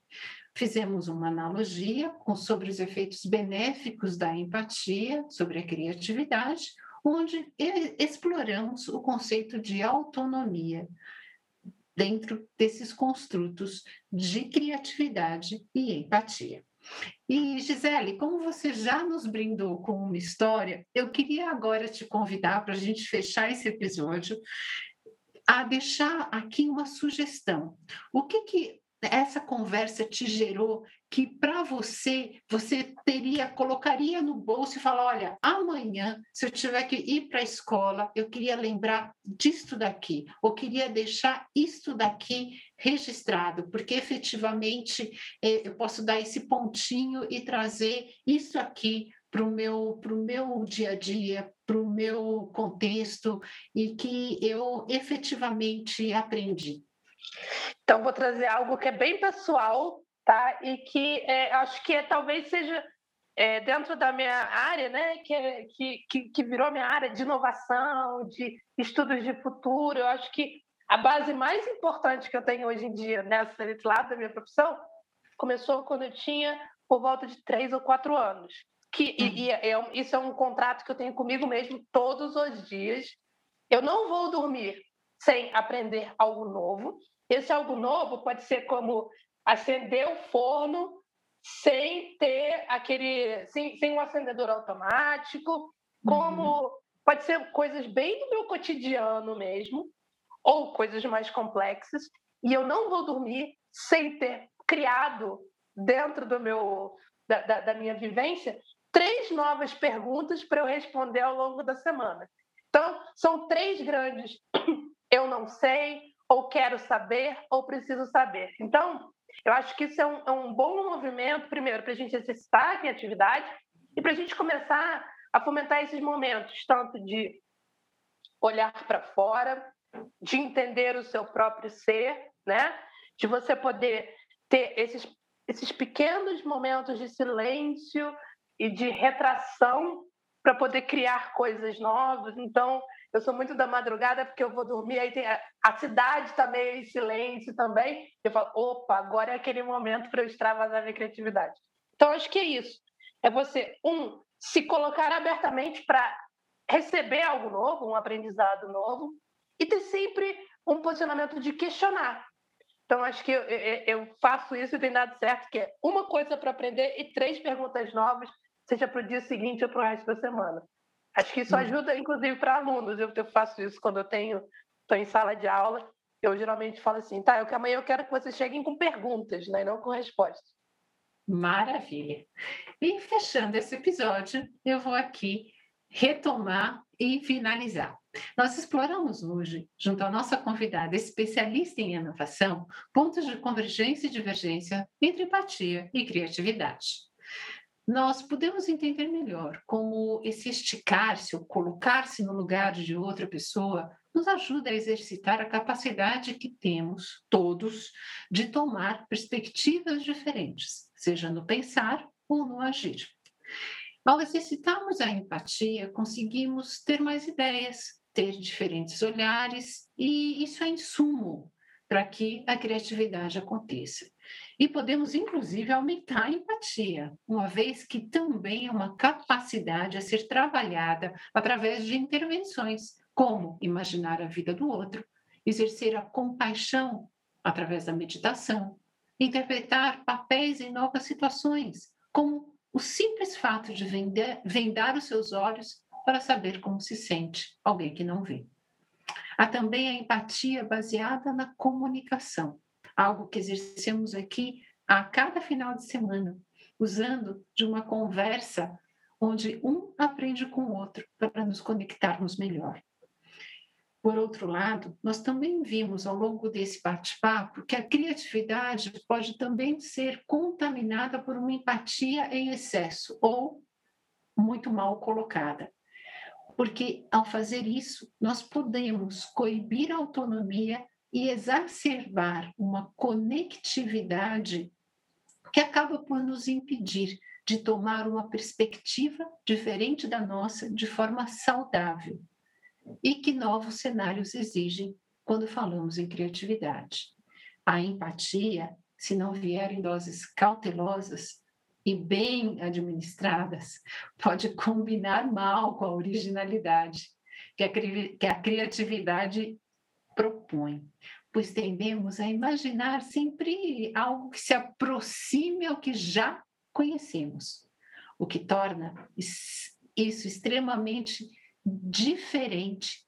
Fizemos uma analogia com, sobre os efeitos benéficos da empatia, sobre a criatividade, onde exploramos o conceito de autonomia dentro desses construtos de criatividade e empatia. E Gisele, como você já nos brindou com uma história, eu queria agora te convidar para a gente fechar esse episódio a deixar aqui uma sugestão. O que, que essa conversa te gerou que para você você teria colocaria no bolso e falar, olha, amanhã se eu tiver que ir para a escola, eu queria lembrar disto daqui, ou queria deixar isto daqui registrado, porque efetivamente é, eu posso dar esse pontinho e trazer isso aqui para o meu, pro meu dia a dia, para o meu contexto e que eu efetivamente aprendi. Então, vou trazer algo que é bem pessoal, tá? E que é, acho que é, talvez seja é, dentro da minha área, né? Que, é, que, que, que virou minha área de inovação, de estudos de futuro. Eu acho que a base mais importante que eu tenho hoje em dia nessa lado da minha profissão começou quando eu tinha por volta de três ou quatro anos. Que, uhum. e, e é, isso é um contrato que eu tenho comigo mesmo todos os dias. Eu não vou dormir sem aprender algo novo. Esse algo novo pode ser como acender o forno sem ter aquele, sem, sem um acendedor automático, como uhum. pode ser coisas bem do meu cotidiano mesmo, ou coisas mais complexas, e eu não vou dormir sem ter criado dentro do meu da, da, da minha vivência três novas perguntas para eu responder ao longo da semana. Então, são três grandes eu não sei, ou quero saber, ou preciso saber. Então, eu acho que isso é um, é um bom movimento, primeiro, para a gente exercitar a criatividade e para a gente começar a fomentar esses momentos, tanto de olhar para fora, de entender o seu próprio ser, né? de você poder ter esses, esses pequenos momentos de silêncio e de retração para poder criar coisas novas. Então, eu sou muito da madrugada porque eu vou dormir, aí tem a, a cidade está meio em silêncio também. Eu falo, opa, agora é aquele momento para eu extravasar minha criatividade. Então, acho que é isso. É você, um, se colocar abertamente para receber algo novo, um aprendizado novo, e ter sempre um posicionamento de questionar. Então, acho que eu, eu, eu faço isso e tem dado certo, que é uma coisa para aprender e três perguntas novas, seja para o dia seguinte ou para o resto da semana. Acho que isso hum. ajuda, inclusive, para alunos. Eu, eu faço isso quando eu tenho, estou em sala de aula. Eu geralmente falo assim, tá, eu, amanhã eu quero que vocês cheguem com perguntas, né, não com respostas. Maravilha. E fechando esse episódio, eu vou aqui retomar e finalizar. Nós exploramos hoje, junto à nossa convidada especialista em inovação, pontos de convergência e divergência entre empatia e criatividade nós podemos entender melhor como esse esticar-se ou colocar-se no lugar de outra pessoa nos ajuda a exercitar a capacidade que temos, todos, de tomar perspectivas diferentes, seja no pensar ou no agir. Ao exercitarmos a empatia, conseguimos ter mais ideias, ter diferentes olhares, e isso é insumo para que a criatividade aconteça. E podemos, inclusive, aumentar a empatia, uma vez que também é uma capacidade a ser trabalhada através de intervenções, como imaginar a vida do outro, exercer a compaixão através da meditação, interpretar papéis em novas situações, como o simples fato de vendar os seus olhos para saber como se sente alguém que não vê. Há também a empatia baseada na comunicação algo que exercemos aqui a cada final de semana, usando de uma conversa onde um aprende com o outro para nos conectarmos melhor. Por outro lado, nós também vimos ao longo desse bate-papo que a criatividade pode também ser contaminada por uma empatia em excesso ou muito mal colocada. Porque ao fazer isso, nós podemos coibir a autonomia e exacerbar uma conectividade que acaba por nos impedir de tomar uma perspectiva diferente da nossa de forma saudável e que novos cenários exigem quando falamos em criatividade. A empatia, se não vier em doses cautelosas e bem administradas, pode combinar mal com a originalidade que a, criatividade propõe, pois tendemos a imaginar sempre algo que se aproxime ao que já conhecemos, o que torna isso extremamente diferente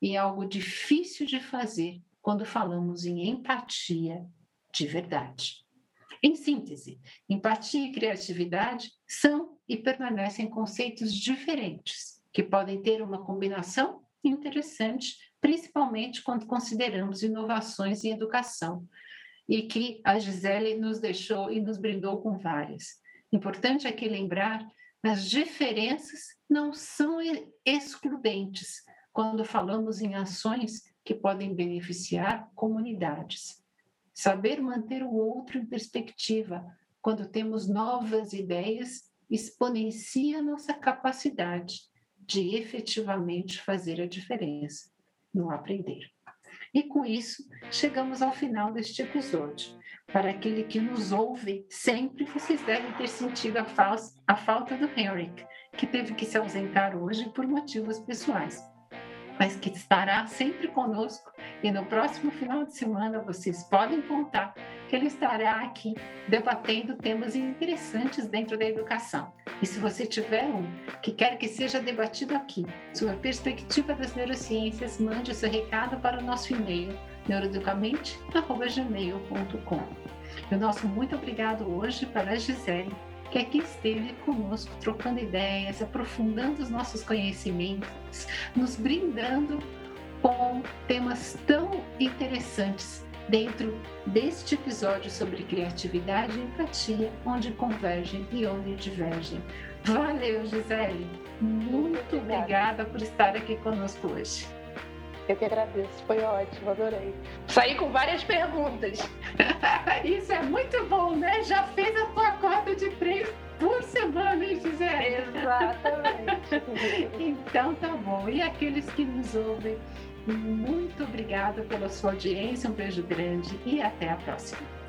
e algo difícil de fazer quando falamos em empatia de verdade. Em síntese, empatia e criatividade são e permanecem conceitos diferentes, que podem ter uma combinação interessante, principalmente quando consideramos inovações em educação, e que a Gisele nos deixou e nos brindou com várias. Importante aqui lembrar as diferenças não são excludentes quando falamos em ações que podem beneficiar comunidades. Saber manter o outro em perspectiva quando temos novas ideias exponencia nossa capacidade de efetivamente fazer a diferença no aprender. E com isso, chegamos ao final deste episódio. Para aquele que nos ouve, sempre vocês devem ter sentido a, a falta do Henrik, que teve que se ausentar hoje por motivos pessoais mas que estará sempre conosco e no próximo final de semana vocês podem contar que ele estará aqui debatendo temas interessantes dentro da educação. E se você tiver um que quer que seja debatido aqui, sua perspectiva das neurociências, mande seu recado para o nosso e-mail neuroeducamente.gmail.com. E o nosso muito obrigado hoje para a Gisele, que aqui esteve conosco, trocando ideias, aprofundando os nossos conhecimentos, nos brindando com temas tão interessantes dentro deste episódio sobre criatividade e empatia, onde convergem e onde divergem. Valeu, Gisele! Muito obrigada por estar aqui conosco hoje. Eu que agradeço, foi ótimo, adorei. Saí com várias perguntas. Isso é muito bom, né? Já fez a tua cota de três por semana, hein, Gisele? Exatamente. então tá bom. E aqueles que nos ouvem, muito obrigada pela sua audiência, um beijo grande e até a próxima.